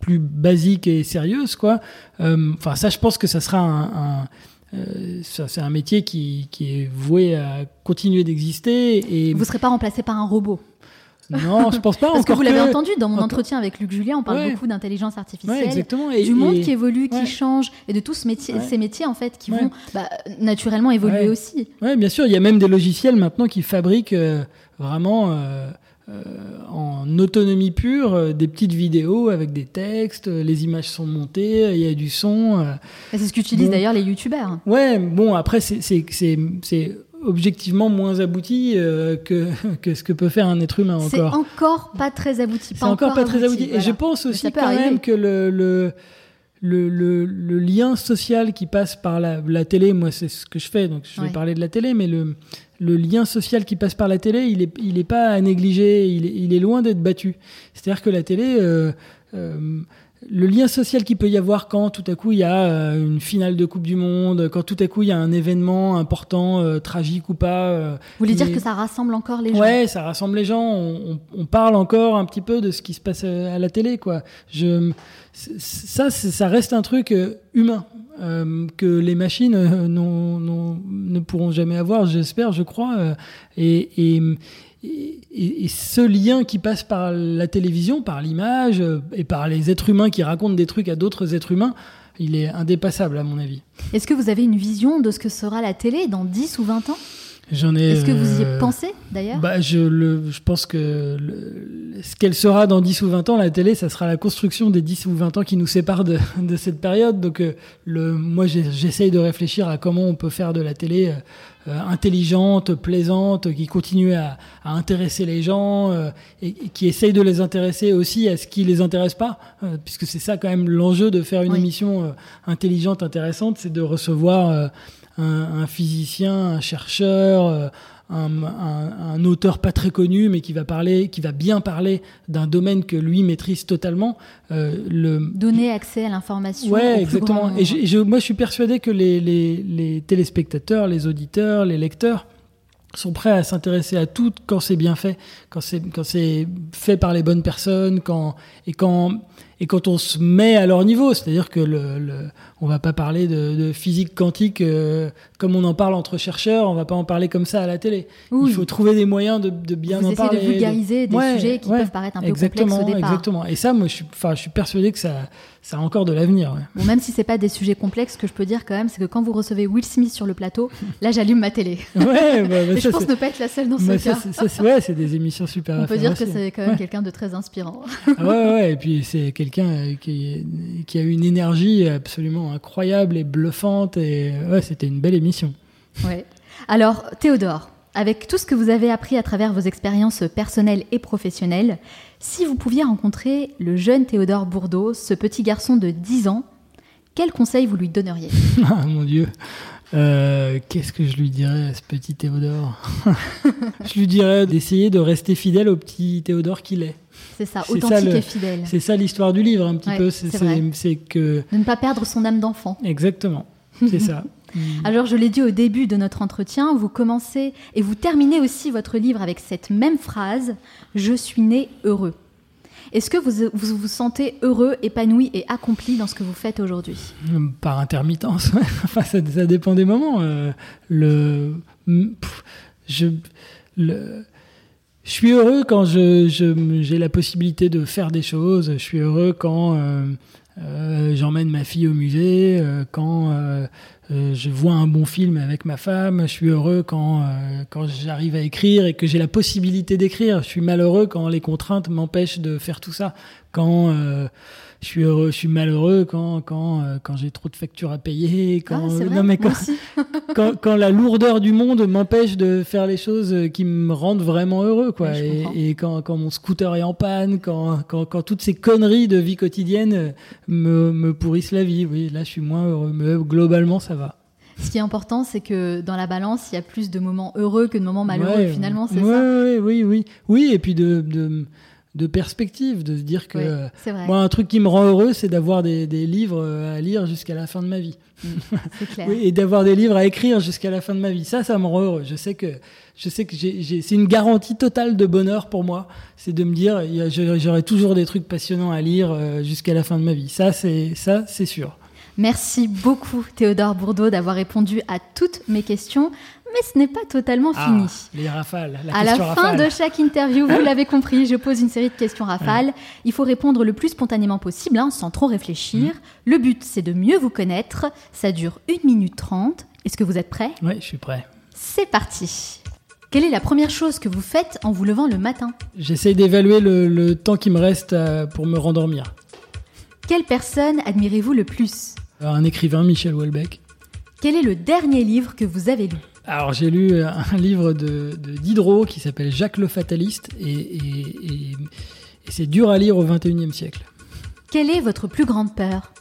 Speaker 2: plus basiques et sérieuses, quoi. Euh, Enfin, ça, je pense que ça sera un, un- euh, c'est un métier qui, qui est voué à continuer d'exister. Et
Speaker 1: Vous ne serez pas remplacé par un robot
Speaker 2: non, je pense pas
Speaker 1: Parce que vous l'avez
Speaker 2: que-
Speaker 1: entendu dans mon entretien avec Luc Julien, on parle
Speaker 2: Ouais.
Speaker 1: beaucoup d'intelligence
Speaker 2: Ouais,
Speaker 1: artificielle,
Speaker 2: exactement. Et,
Speaker 1: du monde
Speaker 2: et-
Speaker 1: qui évolue, qui
Speaker 2: ouais.
Speaker 1: change, et de tous ce métier-
Speaker 2: Ouais.
Speaker 1: ces métiers en fait qui
Speaker 2: Ouais.
Speaker 1: vont bah, naturellement évoluer
Speaker 2: Ouais.
Speaker 1: aussi.
Speaker 2: Ouais, bien sûr, il y a même des logiciels maintenant qui fabriquent euh, vraiment euh, en autonomie pure des petites vidéos avec des textes, les images sont montées, il y a du son.
Speaker 1: C'est ce qu'utilisent d'ailleurs les youtubeurs.
Speaker 2: Ouais, bon, après, c'est objectivement moins abouti euh, que, que ce que peut faire un être humain encore.
Speaker 1: C'est encore pas très abouti.
Speaker 2: C'est encore, pas très abouti. Et je pense aussi quand même que le, le, le, le, lien social qui passe par la, la télé, moi c'est ce que je fais, donc je vais parler de la télé, mais le, le lien social qui passe par la télé, il est, il est pas à négliger, il est, il est loin d'être battu. C'est-à-dire que la télé... Euh, euh, le lien social qu'il peut y avoir quand tout à coup il y a euh, une finale de Coupe du Monde, quand tout à coup il y a un événement important, euh, tragique ou pas. Euh,
Speaker 1: Vous voulez dire que ça rassemble encore les gens
Speaker 2: Ouais, ça rassemble les gens. On, parle encore un petit peu de ce qui se passe à la télé, quoi. Je, ça, ça reste un truc humain que les machines ne pourront jamais avoir, j'espère, je crois. et, et et, ce lien qui passe par la télévision, par l'image euh, et par les êtres humains qui racontent des trucs à d'autres êtres humains, il est indépassable à mon avis.
Speaker 1: Est-ce que vous avez une vision de ce que sera la télé dans 10 ou 20 ans?
Speaker 2: J'en ai.
Speaker 1: Est-ce que vous y euh, pensez d'ailleurs?
Speaker 2: bah, je, le, je pense que ce qu'elle sera dans 10 ou 20 ans, la télé, ça sera la construction des 10 ou 20 ans qui nous séparent de, de cette période. Donc, euh, le, moi, j'essaye de réfléchir à comment on peut faire de la télé euh, intelligente, plaisante, qui continue à, à intéresser les gens et, qui essaye de les intéresser aussi à ce qui les intéresse pas, puisque c'est ça quand même l'enjeu de faire une émission intelligente, intéressante, c'est de recevoir un, physicien, un chercheur, euh, un, auteur pas très connu, mais qui va parler, qui va bien parler d'un domaine que lui maîtrise totalement.
Speaker 1: Euh, le... Donner accès à l'information.
Speaker 2: Ouais, exactement. Et je, moi, je suis persuadé que les, les, téléspectateurs, les auditeurs, les lecteurs sont prêts à s'intéresser à tout quand c'est bien fait, quand c'est quand c'est fait par les bonnes personnes, quand et quand et quand on se met à leur niveau, c'est-à-dire que le, le, on va pas parler de, de physique quantique euh, comme on en parle entre chercheurs, on va pas en parler comme ça à la télé. Il faut trouver des moyens de, de bien en parler.
Speaker 1: de vulgariser des sujets qui peuvent paraître un peu
Speaker 2: complexes
Speaker 1: au départ.
Speaker 2: Exactement. Et ça, moi, je suis, enfin, je suis persuadé que ça, ça a encore de l'avenir.
Speaker 1: Bon, même si c'est pas des sujets complexes, ce que je peux dire quand même, c'est que quand vous recevez Will Smith sur le plateau, là, j'allume ma télé.
Speaker 2: Ouais, bah, bah
Speaker 1: je pense ne pas être la seule dans ce
Speaker 2: cas. Ça, ouais, c'est des émissions super.
Speaker 1: On peut dire que c'est quand même quelqu'un de très inspirant.
Speaker 2: Ah ouais, ouais, et puis c'est quelqu'un euh, qui, qui a une énergie absolument incroyable et bluffante, et ouais, c'était une belle émission.
Speaker 1: Ouais. Alors, Théodore, avec tout ce que vous avez appris à travers vos expériences personnelles et professionnelles, si vous pouviez rencontrer le jeune Théodore Bourdeau, ce petit garçon de 10 ans, quel conseil vous lui donneriez
Speaker 2: Ah mon Dieu euh, Qu'est-ce que je lui dirais à ce petit Théodore Je lui dirais d'essayer de rester fidèle au petit Théodore qu'il est.
Speaker 1: C'est ça, authentique et fidèle.
Speaker 2: C'est ça l'histoire du livre un petit peu. C'est que
Speaker 1: de ne pas perdre son âme d'enfant.
Speaker 2: Exactement, c'est ça.
Speaker 1: Mm. Alors, je l'ai dit au début de notre entretien, vous commencez et vous terminez aussi votre livre avec cette même phrase Je suis né heureux. Est-ce que vous, vous, sentez heureux, épanoui et accompli dans ce que vous faites aujourd'hui?
Speaker 2: Par intermittence, enfin, ça, dépend des moments. Euh, le, je, le, je suis heureux quand j'ai je, la possibilité de faire des choses. Je suis heureux quand euh, euh, j'emmène ma fille au musée, quand euh, je vois un bon film avec ma femme, je suis heureux quand, euh, quand j'arrive à écrire et que j'ai la possibilité d'écrire. Je suis malheureux quand les contraintes m'empêchent de faire tout ça. Quand euh, je suis heureux, je suis malheureux quand quand quand j'ai trop de factures à payer, quand
Speaker 1: ah, non mais
Speaker 2: quand, quand, quand la lourdeur du monde m'empêche de faire les choses qui me rendent vraiment heureux quoi. et, et, quand quand mon scooter est en panne, quand quand quand toutes ces conneries de vie quotidienne me me pourrissent la vie. Oui, là je suis moins heureux, mais globalement ça va.
Speaker 1: Ce qui est important, c'est que dans la balance, il y a plus de moments heureux que de moments malheureux. finalement, c'est
Speaker 2: ça? Oui, oui, oui, oui. Et puis de, de, de perspective, de se dire que moi, un truc qui me rend heureux, c'est d'avoir des, des, livres à lire jusqu'à la fin de ma vie.
Speaker 1: Mm, c'est clair.
Speaker 2: oui, et d'avoir des livres à écrire jusqu'à la fin de ma vie. Ça, ça me rend heureux. Je sais que je sais que c'est une garantie totale de bonheur pour moi. C'est de me dire, j'aurai toujours des trucs passionnants à lire euh, jusqu'à la fin de ma vie. Ça, c'est ça, c'est sûr.
Speaker 1: Merci beaucoup Théodore Bourdeau d'avoir répondu à toutes mes questions. Mais ce n'est pas totalement ah, fini.
Speaker 2: Les rafales. La
Speaker 1: à la fin de chaque interview, vous l'avez compris, je pose une série de questions rafales. Il faut répondre le plus spontanément possible, hein, sans trop réfléchir. Mm. Le but, c'est de mieux vous connaître. Ça dure 1 minute 30. Est-ce que vous êtes prêt
Speaker 2: Oui, je suis prêt.
Speaker 1: C'est parti. Quelle est la première chose que vous faites en vous levant le matin?
Speaker 2: J'essaye d'évaluer le, le temps qui me reste euh, pour me rendormir.
Speaker 1: Quelle personne admirez-vous le plus?
Speaker 2: Un écrivain, Michel Houellebecq.
Speaker 1: Quel est le dernier livre que vous avez lu?
Speaker 2: Alors j'ai lu un livre de, de Diderot qui s'appelle Jacques le Fataliste et, et- et- et c'est dur à lire au XXIe siècle.
Speaker 1: Quelle est votre plus grande peur?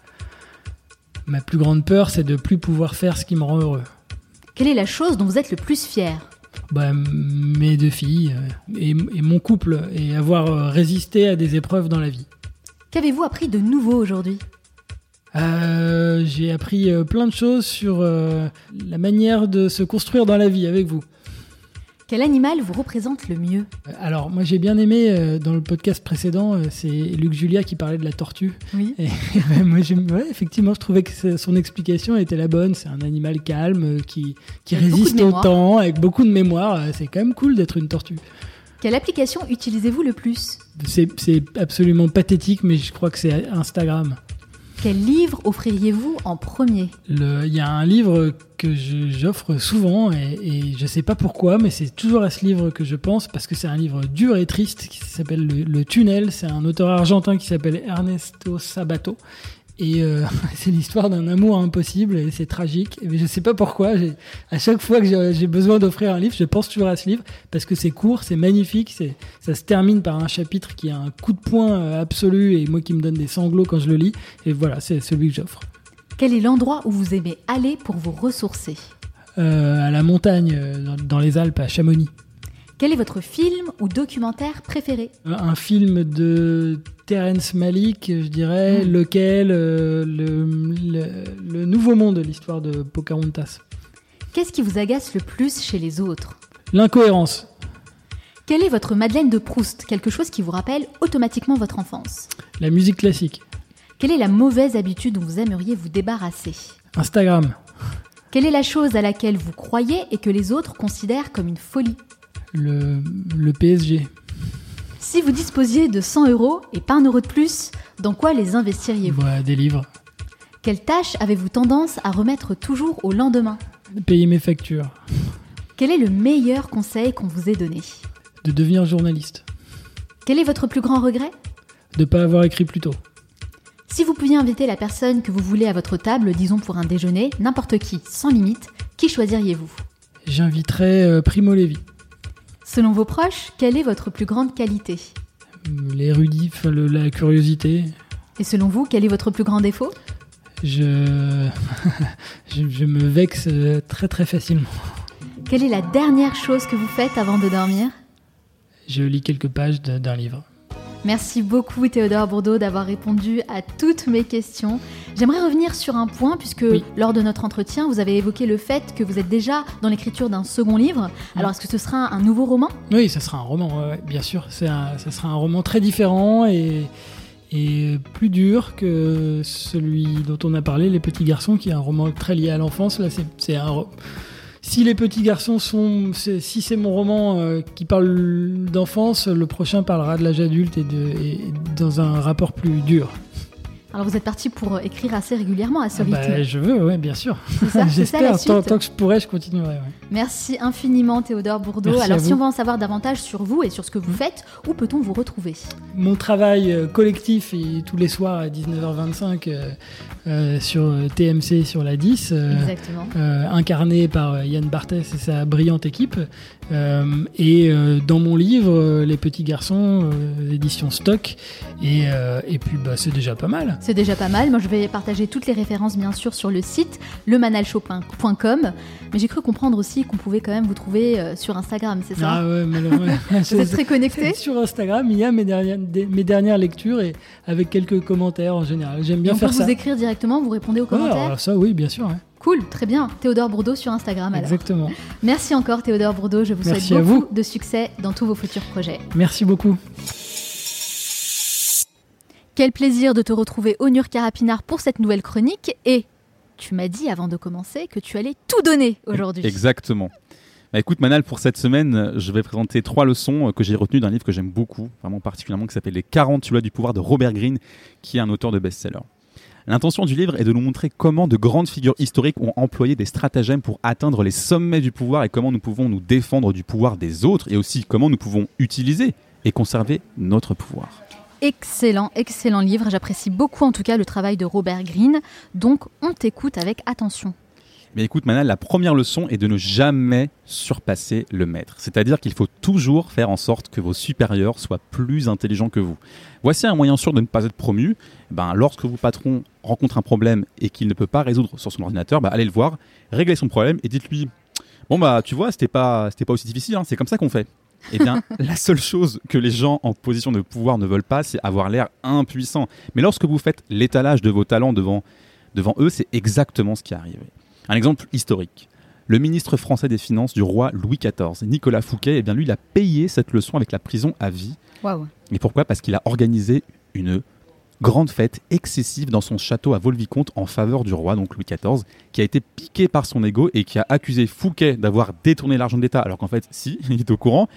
Speaker 2: Ma plus grande peur, c'est de plus pouvoir faire ce qui me rend heureux.
Speaker 1: Quelle est la chose dont vous êtes le plus fier?
Speaker 2: Bah, mes deux filles euh, et, et mon couple et avoir euh, résisté à des épreuves dans la vie.
Speaker 1: Qu'avez-vous appris de nouveau aujourd'hui?
Speaker 2: Euh, j'ai appris euh, plein de choses sur euh, la manière de se construire dans la vie avec vous.
Speaker 1: Quel animal vous représente le mieux?
Speaker 2: Alors moi j'ai bien aimé euh, dans le podcast précédent, euh, c'est Luc Julia qui parlait de la tortue.
Speaker 1: Oui.
Speaker 2: Et moi ouais, effectivement je trouvais que son explication était la bonne. C'est un animal calme qui, qui résiste au temps avec beaucoup de mémoire. C'est quand même cool d'être une tortue.
Speaker 1: Quelle application utilisez-vous le plus?
Speaker 2: C'est absolument pathétique mais je crois que c'est Instagram.
Speaker 1: Quel livre offririez-vous en premier?
Speaker 2: Il y a un livre que j'offre souvent et, je sais pas pourquoi, mais c'est toujours à ce livre que je pense parce que c'est un livre dur et triste qui s'appelle le, Le Tunnel. C'est un auteur argentin qui s'appelle Ernesto Sabato. Et euh, c'est l'histoire d'un amour impossible et c'est tragique. Mais je sais pas pourquoi. À chaque fois que j'ai besoin d'offrir un livre, je pense toujours à ce livre parce que c'est court, c'est magnifique. c'est- Ça se termine par un chapitre qui a un coup de poing euh, absolu et moi qui me donne des sanglots quand je le lis. Et voilà, c'est celui que j'offre.
Speaker 1: Quel est l'endroit où vous aimez aller pour vous ressourcer?
Speaker 2: Euh, à la montagne, dans les Alpes, à Chamonix.
Speaker 1: Quel est votre film ou documentaire préféré
Speaker 2: Un un film de Terence Malick, je dirais,
Speaker 1: Mm.
Speaker 2: lequel euh, le, le- le Nouveau Monde, l'histoire de Pocahontas.
Speaker 1: Qu'est-ce qui vous agace le plus chez les autres
Speaker 2: L'incohérence.
Speaker 1: Quelle est votre Madeleine de Proust Quelque chose qui vous rappelle automatiquement votre enfance.
Speaker 2: La musique classique.
Speaker 1: Quelle est la mauvaise habitude dont vous aimeriez vous débarrasser
Speaker 2: Instagram.
Speaker 1: Quelle est la chose à laquelle vous croyez et que les autres considèrent comme une folie
Speaker 2: Le, le PSG.
Speaker 1: Si vous disposiez de 100 euros et pas un euro de plus, dans quoi les investiriez-vous?
Speaker 2: Bah, des livres.
Speaker 1: Quelle tâche avez-vous tendance à remettre toujours au lendemain?
Speaker 2: Payer mes factures.
Speaker 1: Quel est le meilleur conseil qu'on vous ait donné?
Speaker 2: De devenir journaliste.
Speaker 1: Quel est votre plus grand regret?
Speaker 2: De pas avoir écrit plus tôt.
Speaker 1: Si vous pouviez inviter la personne que vous voulez à votre table, disons pour un déjeuner, n'importe qui, sans limite, qui choisiriez-vous?
Speaker 2: J'inviterai euh, Primo Levi.
Speaker 1: Selon vos proches, quelle est votre plus grande qualité
Speaker 2: L'érudit, le- la curiosité.
Speaker 1: Et selon vous, quel est votre plus grand défaut
Speaker 2: Je... je, je me vexe euh, très très facilement.
Speaker 1: Quelle est la dernière chose que vous faites avant de dormir
Speaker 2: Je lis quelques pages d'un livre.
Speaker 1: Merci beaucoup Théodore Bourdeau d'avoir répondu à toutes mes questions. J'aimerais revenir sur un point puisque
Speaker 2: Oui.
Speaker 1: lors de notre entretien, vous avez évoqué le fait que vous êtes déjà dans l'écriture d'un second livre. Alors est-ce que ce sera un nouveau roman?
Speaker 2: Oui, ça sera un roman, bien sûr. Un, ça sera un roman très différent et, et plus dur que celui dont on a parlé, Les Petits Garçons, qui est un roman très lié à l'enfance. Là, c'est un. Si Les Petits Garçons sont. si c'est mon roman euh, qui parle d'enfance, le prochain parlera de l'âge adulte et dans un rapport plus dur.
Speaker 1: Alors vous êtes parti pour euh, écrire assez régulièrement à ce
Speaker 2: Ah bah,
Speaker 1: rythme.
Speaker 2: je veux, ouais, bien sûr. J'espère. Tant, que je pourrais, je continuerai. ouais.
Speaker 1: Merci infiniment Théodore Bourdeau.
Speaker 2: Merci
Speaker 1: Alors si on veut en savoir davantage sur vous et sur ce que vous faites, où peut-on vous retrouver?
Speaker 2: Mon travail euh, collectif et tous les soirs à 19h25 euh, euh, sur TMC sur la 10, euh,
Speaker 1: Exactement.
Speaker 2: incarné par Yann Barthès et sa brillante équipe. Et dans mon livre, Les Petits Garçons, édition Stock. Et, et puis bah, c'est déjà pas mal.
Speaker 1: C'est déjà pas mal. Moi, je vais partager toutes les références, bien sûr, sur le site lemanalchopin.com. Mais j'ai cru comprendre aussi qu'on pouvait quand même vous trouver euh, sur Instagram, c'est ça?
Speaker 2: Ah ouais, ouais.
Speaker 1: Vous êtes très connecté
Speaker 2: Sur Instagram, il y a mes dernières, mes dernières lectures et avec quelques commentaires en général. J'aime bien
Speaker 1: On peut
Speaker 2: faire
Speaker 1: vous
Speaker 2: ça.
Speaker 1: écrire directement, vous répondez aux
Speaker 2: Ouais,
Speaker 1: commentaires?
Speaker 2: alors ça, oui, bien sûr.
Speaker 1: Cool, très bien. Théodore Bourdeau sur Instagram alors.
Speaker 2: Exactement.
Speaker 1: Merci encore Théodore Bourdeau. Je vous
Speaker 2: Merci
Speaker 1: souhaite beaucoup
Speaker 2: vous.
Speaker 1: de succès dans tous vos futurs projets.
Speaker 2: Merci beaucoup.
Speaker 1: Quel plaisir de te retrouver au Nur Carapinard pour cette nouvelle chronique. Et tu m'as dit avant de commencer que tu allais tout donner aujourd'hui.
Speaker 3: Exactement. Bah, écoute Manal, pour cette semaine, je vais présenter trois leçons euh, que j'ai retenues d'un livre que j'aime beaucoup, vraiment particulièrement, qui s'appelle Les 40 lois du pouvoir de Robert Greene, qui est un auteur de best-seller. L'intention du livre est de nous montrer comment de grandes figures historiques ont employé des stratagèmes pour atteindre les sommets du pouvoir et comment nous pouvons nous défendre du pouvoir des autres et aussi comment nous pouvons utiliser et conserver notre pouvoir.
Speaker 1: Excellent, excellent livre. J'apprécie beaucoup en tout cas le travail de Robert Greene. Donc on t'écoute avec attention.
Speaker 3: Mais écoute, Manal, la première leçon est de ne jamais surpasser le maître. C'est-à-dire qu'il faut toujours faire en sorte que vos supérieurs soient plus intelligents que vous. Voici un moyen sûr de ne pas être promu. Ben, lorsque votre patron rencontre un problème et qu'il ne peut pas résoudre sur son ordinateur, ben, allez le voir, réglez son problème et dites-lui Bon, bah, tu vois, c'était pas, pas aussi difficile, hein, c'est comme ça qu'on fait. Eh bien, la seule chose que les gens en position de pouvoir ne veulent pas, c'est avoir l'air impuissant. Mais lorsque vous faites l'étalage de vos talents devant, devant eux, c'est exactement ce qui est arrivé. Un exemple historique. Le ministre français des Finances du roi Louis XIV, Nicolas Fouquet, eh bien lui, il a payé cette leçon avec la prison à vie. Et pourquoi? Parce qu'il a organisé une grande fête excessive dans son château à Volvicomte en faveur du roi, donc Louis XIV, qui a été piqué par son ego et qui a accusé Fouquet d'avoir détourné l'argent de l'État, alors qu'en fait, si, il est au courant.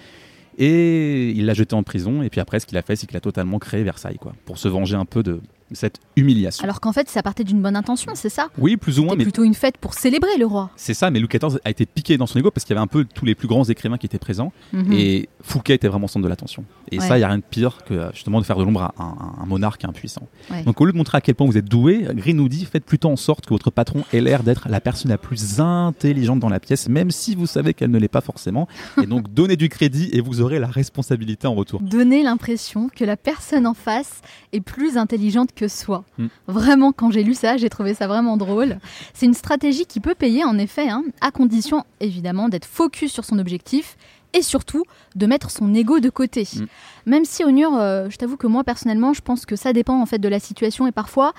Speaker 3: Et il l'a jeté en prison. Et puis après, ce qu'il a fait, c'est qu'il a totalement créé Versailles, quoi, pour se venger un peu de, cette humiliation.
Speaker 1: Alors qu'en fait, ça partait d'une bonne intention, c'est ça
Speaker 3: Oui, plus ou moins.
Speaker 1: Mais plutôt une fête pour célébrer le roi.
Speaker 3: C'est ça, mais Louis XIV a été piqué dans son ego parce qu'il y avait un peu tous les plus grands écrivains qui étaient présents. Mhm. Et Fouquet était vraiment au centre de l'attention. Et ça, il n'y a rien de pire que justement de faire de l'ombre à un, monarque impuissant. Donc au lieu de montrer à quel point vous êtes doué, Green nous dit faites plutôt en sorte que votre patron ait l'air d'être la personne la plus intelligente dans la pièce, même si vous savez qu'elle ne l'est pas forcément. Et donc donnez du crédit et vous aurez la responsabilité en retour.
Speaker 1: Donnez l'impression que la personne en face est plus intelligente que soi. Hmm. Vraiment, quand j'ai lu ça, j'ai trouvé ça vraiment drôle. C'est une stratégie qui peut payer, en effet, hein, à condition évidemment d'être focus sur son objectif et surtout de mettre son ego de côté. Mm. Même si Onur, euh, je t'avoue que moi personnellement, je pense que ça dépend en fait de la situation et parfois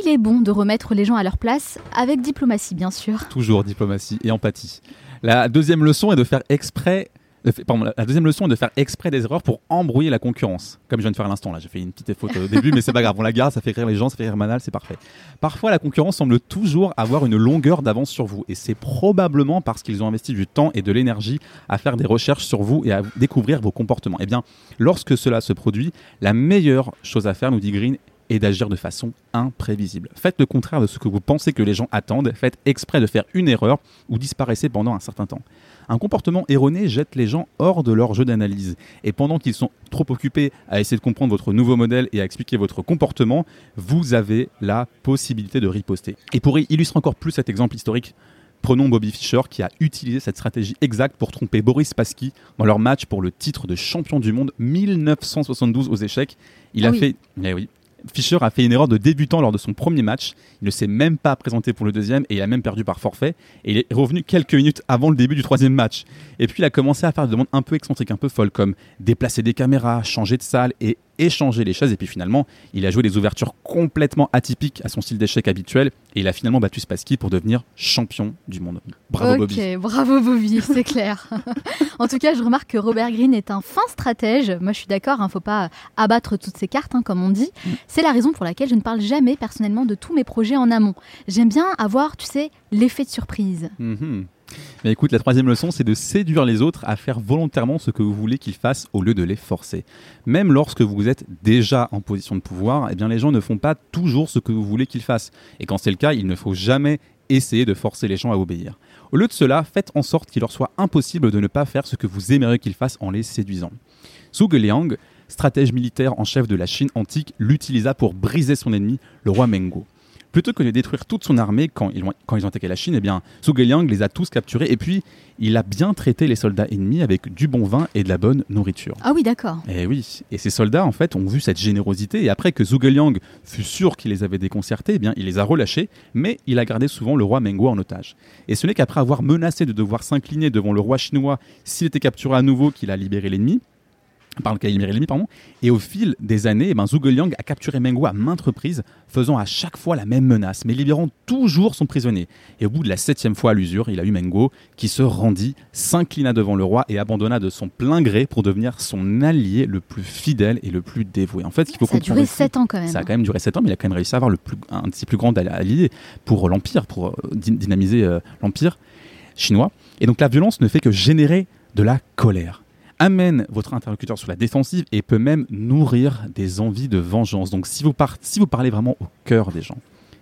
Speaker 1: il est bon de remettre les gens à leur place avec diplomatie bien sûr.
Speaker 3: Toujours diplomatie et empathie. La deuxième leçon est de faire exprès la deuxième leçon est de faire exprès des erreurs pour embrouiller la concurrence. Comme je viens de faire à l'instant, là, j'ai fait une petite faute au début, mais c'est pas grave, on la garde, ça fait rire les gens, ça fait rire Manal, c'est parfait. Parfois, la concurrence semble toujours avoir une longueur d'avance sur vous, et c'est probablement parce qu'ils ont investi du temps et de l'énergie à faire des recherches sur vous et à découvrir vos comportements. Eh bien, lorsque cela se produit, la meilleure chose à faire, nous dit Green, est d'agir de façon imprévisible. Faites le contraire de ce que vous pensez que les gens attendent, faites exprès de faire une erreur ou disparaissez pendant un certain temps. Un comportement erroné jette les gens hors de leur jeu d'analyse. Et pendant qu'ils sont trop occupés à essayer de comprendre votre nouveau modèle et à expliquer votre comportement, vous avez la possibilité de riposter. Et pour illustrer encore plus cet exemple historique, prenons Bobby Fischer qui a utilisé cette stratégie exacte pour tromper Boris Spassky dans leur match pour le titre de champion du monde 1972 aux échecs. Il ah a fait, eh oui, Fischer a fait une erreur de débutant lors de son premier match. Il ne s'est même pas présenté pour le deuxième et il a même perdu par forfait. Et il est revenu quelques minutes avant le début du troisième match. Et puis il a commencé à faire des demandes un peu excentriques, un peu folles, comme déplacer des caméras, changer de salle et échanger les chaises et puis finalement il a joué des ouvertures complètement atypiques à son style d'échec habituel et il a finalement battu Spassky pour devenir champion du monde. Bravo Bobby.
Speaker 1: bravo Bobby, c'est clair. en tout cas, je remarque que Robert Greene est un fin stratège. Moi, je suis d'accord, il hein, ne faut pas abattre toutes ses cartes, hein, comme on dit. Mm. C'est la raison pour laquelle je ne parle jamais personnellement de tous mes projets en amont. J'aime bien avoir, tu sais, l'effet de surprise.
Speaker 3: Mm-hmm. Mais écoute, la troisième leçon, c'est de séduire les autres à faire volontairement ce que vous voulez qu'ils fassent au lieu de les forcer. Même lorsque vous êtes déjà en position de pouvoir, eh bien les gens ne font pas toujours ce que vous voulez qu'ils fassent. Et quand c'est le cas, il ne faut jamais essayer de forcer les gens à obéir. Au lieu de cela, faites en sorte qu'il leur soit impossible de ne pas faire ce que vous aimeriez qu'ils fassent en les séduisant. Zhuge Liang, stratège militaire en chef de la Chine antique, l'utilisa pour briser son ennemi, le roi Mengo plutôt que de détruire toute son armée quand ils, ont, quand ils ont attaqué la Chine, eh bien, Zhuge Liang les a tous capturés et puis il a bien traité les soldats ennemis avec du bon vin et de la bonne nourriture.
Speaker 1: Ah oui, d'accord.
Speaker 3: Et eh oui, et ces soldats en fait ont vu cette générosité et après que Zhuge Liang fut sûr qu'il les avait déconcertés, eh bien, il les a relâchés, mais il a gardé souvent le roi Menguo en otage. Et ce n'est qu'après avoir menacé de devoir s'incliner devant le roi chinois s'il était capturé à nouveau qu'il a libéré l'ennemi par le pardon. Et au fil des années, eh ben, Zhuge Liang a capturé Menguo à maintes reprises, faisant à chaque fois la même menace, mais libérant toujours son prisonnier. Et au bout de la septième fois à l'usure, il a eu Menguo qui se rendit, s'inclina devant le roi et abandonna de son plein gré pour devenir son allié le plus fidèle et le plus dévoué. En fait,
Speaker 1: il faut ça a duré sept ans quand même.
Speaker 3: Ça a quand même duré sept ans, mais il a quand même réussi à avoir le plus, un de ses plus grands alliés pour l'Empire, pour euh, dynamiser euh, l'Empire chinois. Et donc la violence ne fait que générer de la colère amène votre interlocuteur sur la défensive et peut même nourrir des envies de vengeance. Donc si vous, si vous parlez vraiment au cœur des gens,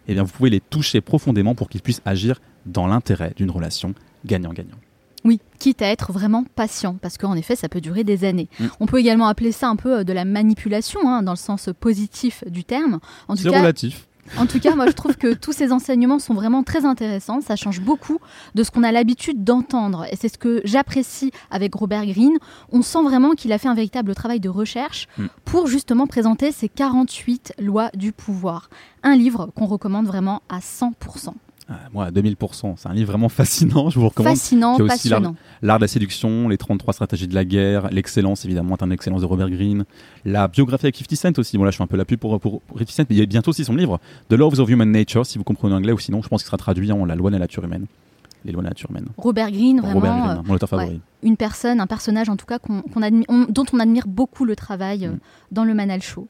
Speaker 3: eh bien, vous pouvez les toucher profondément pour qu'ils puissent agir dans l'intérêt d'une relation gagnant-gagnant.
Speaker 1: Oui, quitte à être vraiment patient, parce qu'en effet, ça peut durer des années.
Speaker 3: Mm.
Speaker 1: On peut également appeler ça un peu euh, de la manipulation, hein, dans le sens positif du terme. En tout
Speaker 3: C'est
Speaker 1: cas,
Speaker 3: relatif.
Speaker 1: En tout cas, moi, je trouve que tous ces enseignements sont vraiment très intéressants. Ça change beaucoup de ce qu'on a l'habitude d'entendre. Et c'est ce que j'apprécie avec Robert Greene. On sent vraiment qu'il a fait un véritable travail de recherche
Speaker 3: Mm.
Speaker 1: pour justement présenter ces 48 lois du pouvoir. Un livre qu'on recommande vraiment à 100%.
Speaker 3: Ah, moi, à 2000%. C'est un livre vraiment fascinant. Je vous le recommande.
Speaker 1: Fascinant,
Speaker 3: Il y a aussi
Speaker 1: passionnant.
Speaker 3: L'art de la séduction, les 33 stratégies de la guerre, l'excellence, évidemment, est un excellence de Robert Greene. La biographie avec 50 Cent aussi. Bon, là, je suis un peu la pub pour, pour, pour 50 Cent, mais il y a bientôt aussi son livre, The Laws of Human Nature, si vous comprenez anglais, ou sinon, je pense qu'il sera traduit en La loi de la nature humaine. Les lois de la nature humaine.
Speaker 1: Robert Greene, vraiment,
Speaker 3: Robert Greene,
Speaker 1: euh,
Speaker 3: mon auteur favori.
Speaker 1: ouais. une personne, un personnage en tout cas admi- on- dont on admire beaucoup le travail euh,
Speaker 3: Mm.
Speaker 1: dans le Manal Show.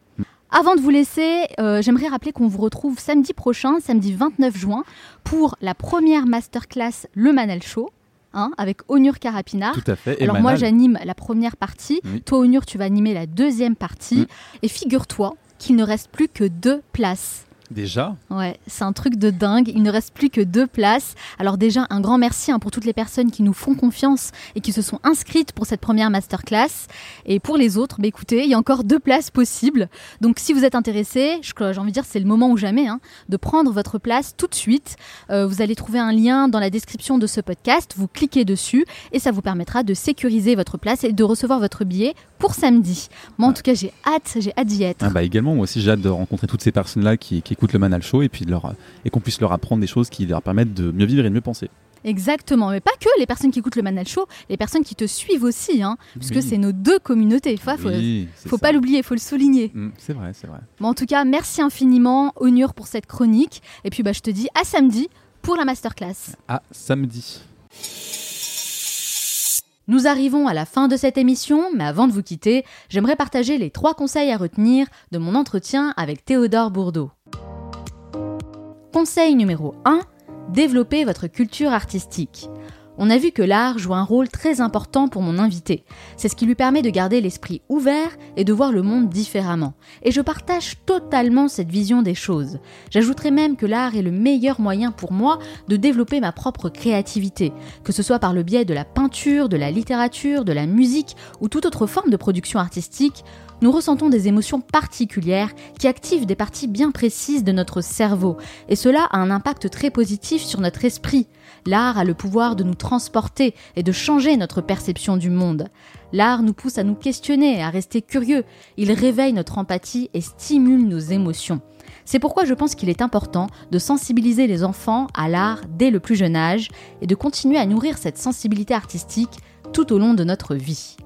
Speaker 1: Avant de vous laisser, euh, j'aimerais rappeler qu'on vous retrouve samedi prochain, samedi 29 juin, pour la première masterclass Le Manal Show, hein, avec Onur Karapina.
Speaker 3: Tout à fait. Et
Speaker 1: Alors moi j'anime la première partie,
Speaker 3: Oui.
Speaker 1: toi Onur tu vas animer la deuxième partie, et figure-toi qu'il ne reste plus que deux places.
Speaker 3: Déjà,
Speaker 1: Ouais, c'est un truc de dingue. Il ne reste plus que deux places. Alors déjà, un grand merci hein, pour toutes les personnes qui nous font confiance et qui se sont inscrites pour cette première masterclass. Et pour les autres, bah, écoutez, il y a encore deux places possibles. Donc si vous êtes intéressé, j'ai envie de dire c'est le moment ou jamais hein, de prendre votre place tout de suite. Euh, vous allez trouver un lien dans la description de ce podcast. Vous cliquez dessus et ça vous permettra de sécuriser votre place et de recevoir votre billet pour samedi. Moi en tout cas, j'ai hâte, j'ai hâte d'y être.
Speaker 3: ah bah également, moi aussi, j'ai hâte de rencontrer toutes ces personnes-là qui, qui écoutent le Manal Show et, puis de leur, et qu'on puisse leur apprendre des choses qui leur permettent de mieux vivre et de mieux penser.
Speaker 1: Exactement, mais pas que les personnes qui écoutent le Manal Show, les personnes qui te suivent aussi, hein, puisque c'est nos deux communautés. Faut, faut,
Speaker 3: Oui,
Speaker 1: faut pas l'oublier, faut le souligner.
Speaker 3: Mm, C'est vrai, c'est vrai.
Speaker 1: Bon, en tout cas, merci infiniment, Onur, pour cette chronique. Et puis, bah, je te dis à samedi pour la masterclass.
Speaker 3: À samedi.
Speaker 1: Nous arrivons à la fin de cette émission, mais avant de vous quitter, j'aimerais partager les trois conseils à retenir de mon entretien avec Théodore Bourdeau. Conseil numéro 1, développez votre culture artistique. On a vu que l'art joue un rôle très important pour mon invité. C'est ce qui lui permet de garder l'esprit ouvert et de voir le monde différemment. Et je partage totalement cette vision des choses. J'ajouterais même que l'art est le meilleur moyen pour moi de développer ma propre créativité, que ce soit par le biais de la peinture, de la littérature, de la musique ou toute autre forme de production artistique, nous ressentons des émotions particulières qui activent des parties bien précises de notre cerveau, et cela a un impact très positif sur notre esprit. L'art a le pouvoir de nous transporter et de changer notre perception du monde. L'art nous pousse à nous questionner, à rester curieux, il réveille notre empathie et stimule nos émotions. C'est pourquoi je pense qu'il est important de sensibiliser les enfants à l'art dès le plus jeune âge et de continuer à nourrir cette sensibilité artistique tout au long de notre vie.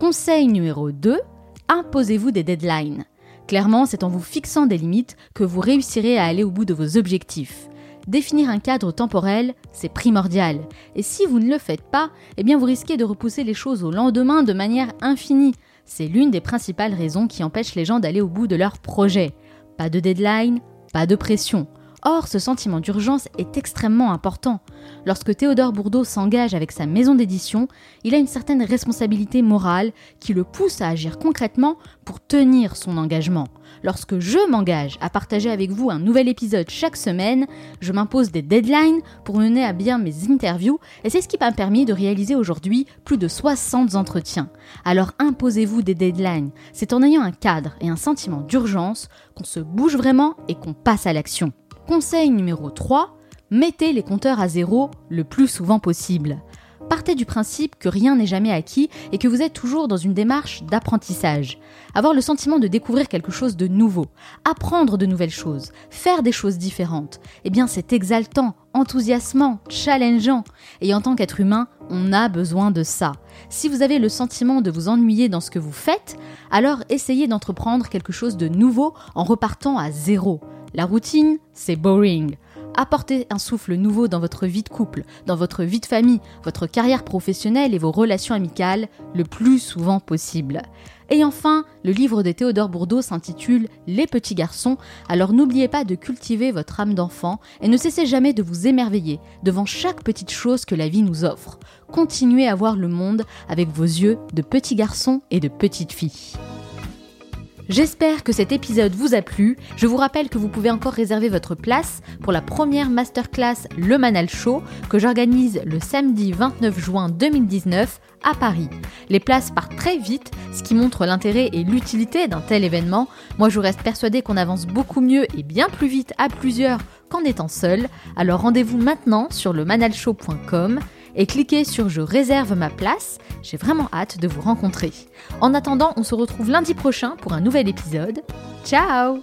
Speaker 1: Conseil numéro 2, imposez-vous des deadlines. Clairement, c'est en vous fixant des limites que vous réussirez à aller au bout de vos objectifs. Définir un cadre temporel, c'est primordial. Et si vous ne le faites pas, eh bien vous risquez de repousser les choses au lendemain de manière infinie. C'est l'une des principales raisons qui empêchent les gens d'aller au bout de leur projet. Pas de deadline, pas de pression. Or, ce sentiment d'urgence est extrêmement important. Lorsque Théodore Bourdeau s'engage avec sa maison d'édition, il a une certaine responsabilité morale qui le pousse à agir concrètement pour tenir son engagement. Lorsque je m'engage à partager avec vous un nouvel épisode chaque semaine, je m'impose des deadlines pour mener à bien mes interviews et c'est ce qui m'a permis de réaliser aujourd'hui plus de 60 entretiens. Alors imposez-vous des deadlines. C'est en ayant un cadre et un sentiment d'urgence qu'on se bouge vraiment et qu'on passe à l'action. Conseil numéro 3, mettez les compteurs à zéro le plus souvent possible. Partez du principe que rien n'est jamais acquis et que vous êtes toujours dans une démarche d'apprentissage. Avoir le sentiment de découvrir quelque chose de nouveau, apprendre de nouvelles choses, faire des choses différentes, eh bien c'est exaltant, enthousiasmant, challengeant. Et en tant qu'être humain, on a besoin de ça. Si vous avez le sentiment de vous ennuyer dans ce que vous faites, alors essayez d'entreprendre quelque chose de nouveau en repartant à zéro. La routine, c'est boring. Apportez un souffle nouveau dans votre vie de couple, dans votre vie de famille, votre carrière professionnelle et vos relations amicales le plus souvent possible. Et enfin, le livre de Théodore Bourdeau s'intitule Les petits garçons, alors n'oubliez pas de cultiver votre âme d'enfant et ne cessez jamais de vous émerveiller devant chaque petite chose que la vie nous offre. Continuez à voir le monde avec vos yeux de petits garçons et de petites filles. J'espère que cet épisode vous a plu. Je vous rappelle que vous pouvez encore réserver votre place pour la première masterclass Le Manal Show que j'organise le samedi 29 juin 2019 à Paris. Les places partent très vite, ce qui montre l'intérêt et l'utilité d'un tel événement. Moi, je reste persuadée qu'on avance beaucoup mieux et bien plus vite à plusieurs qu'en étant seul. Alors rendez-vous maintenant sur le manalshow.com et cliquez sur Je réserve ma place. J'ai vraiment hâte de vous rencontrer. En attendant, on se retrouve lundi prochain pour un nouvel épisode. Ciao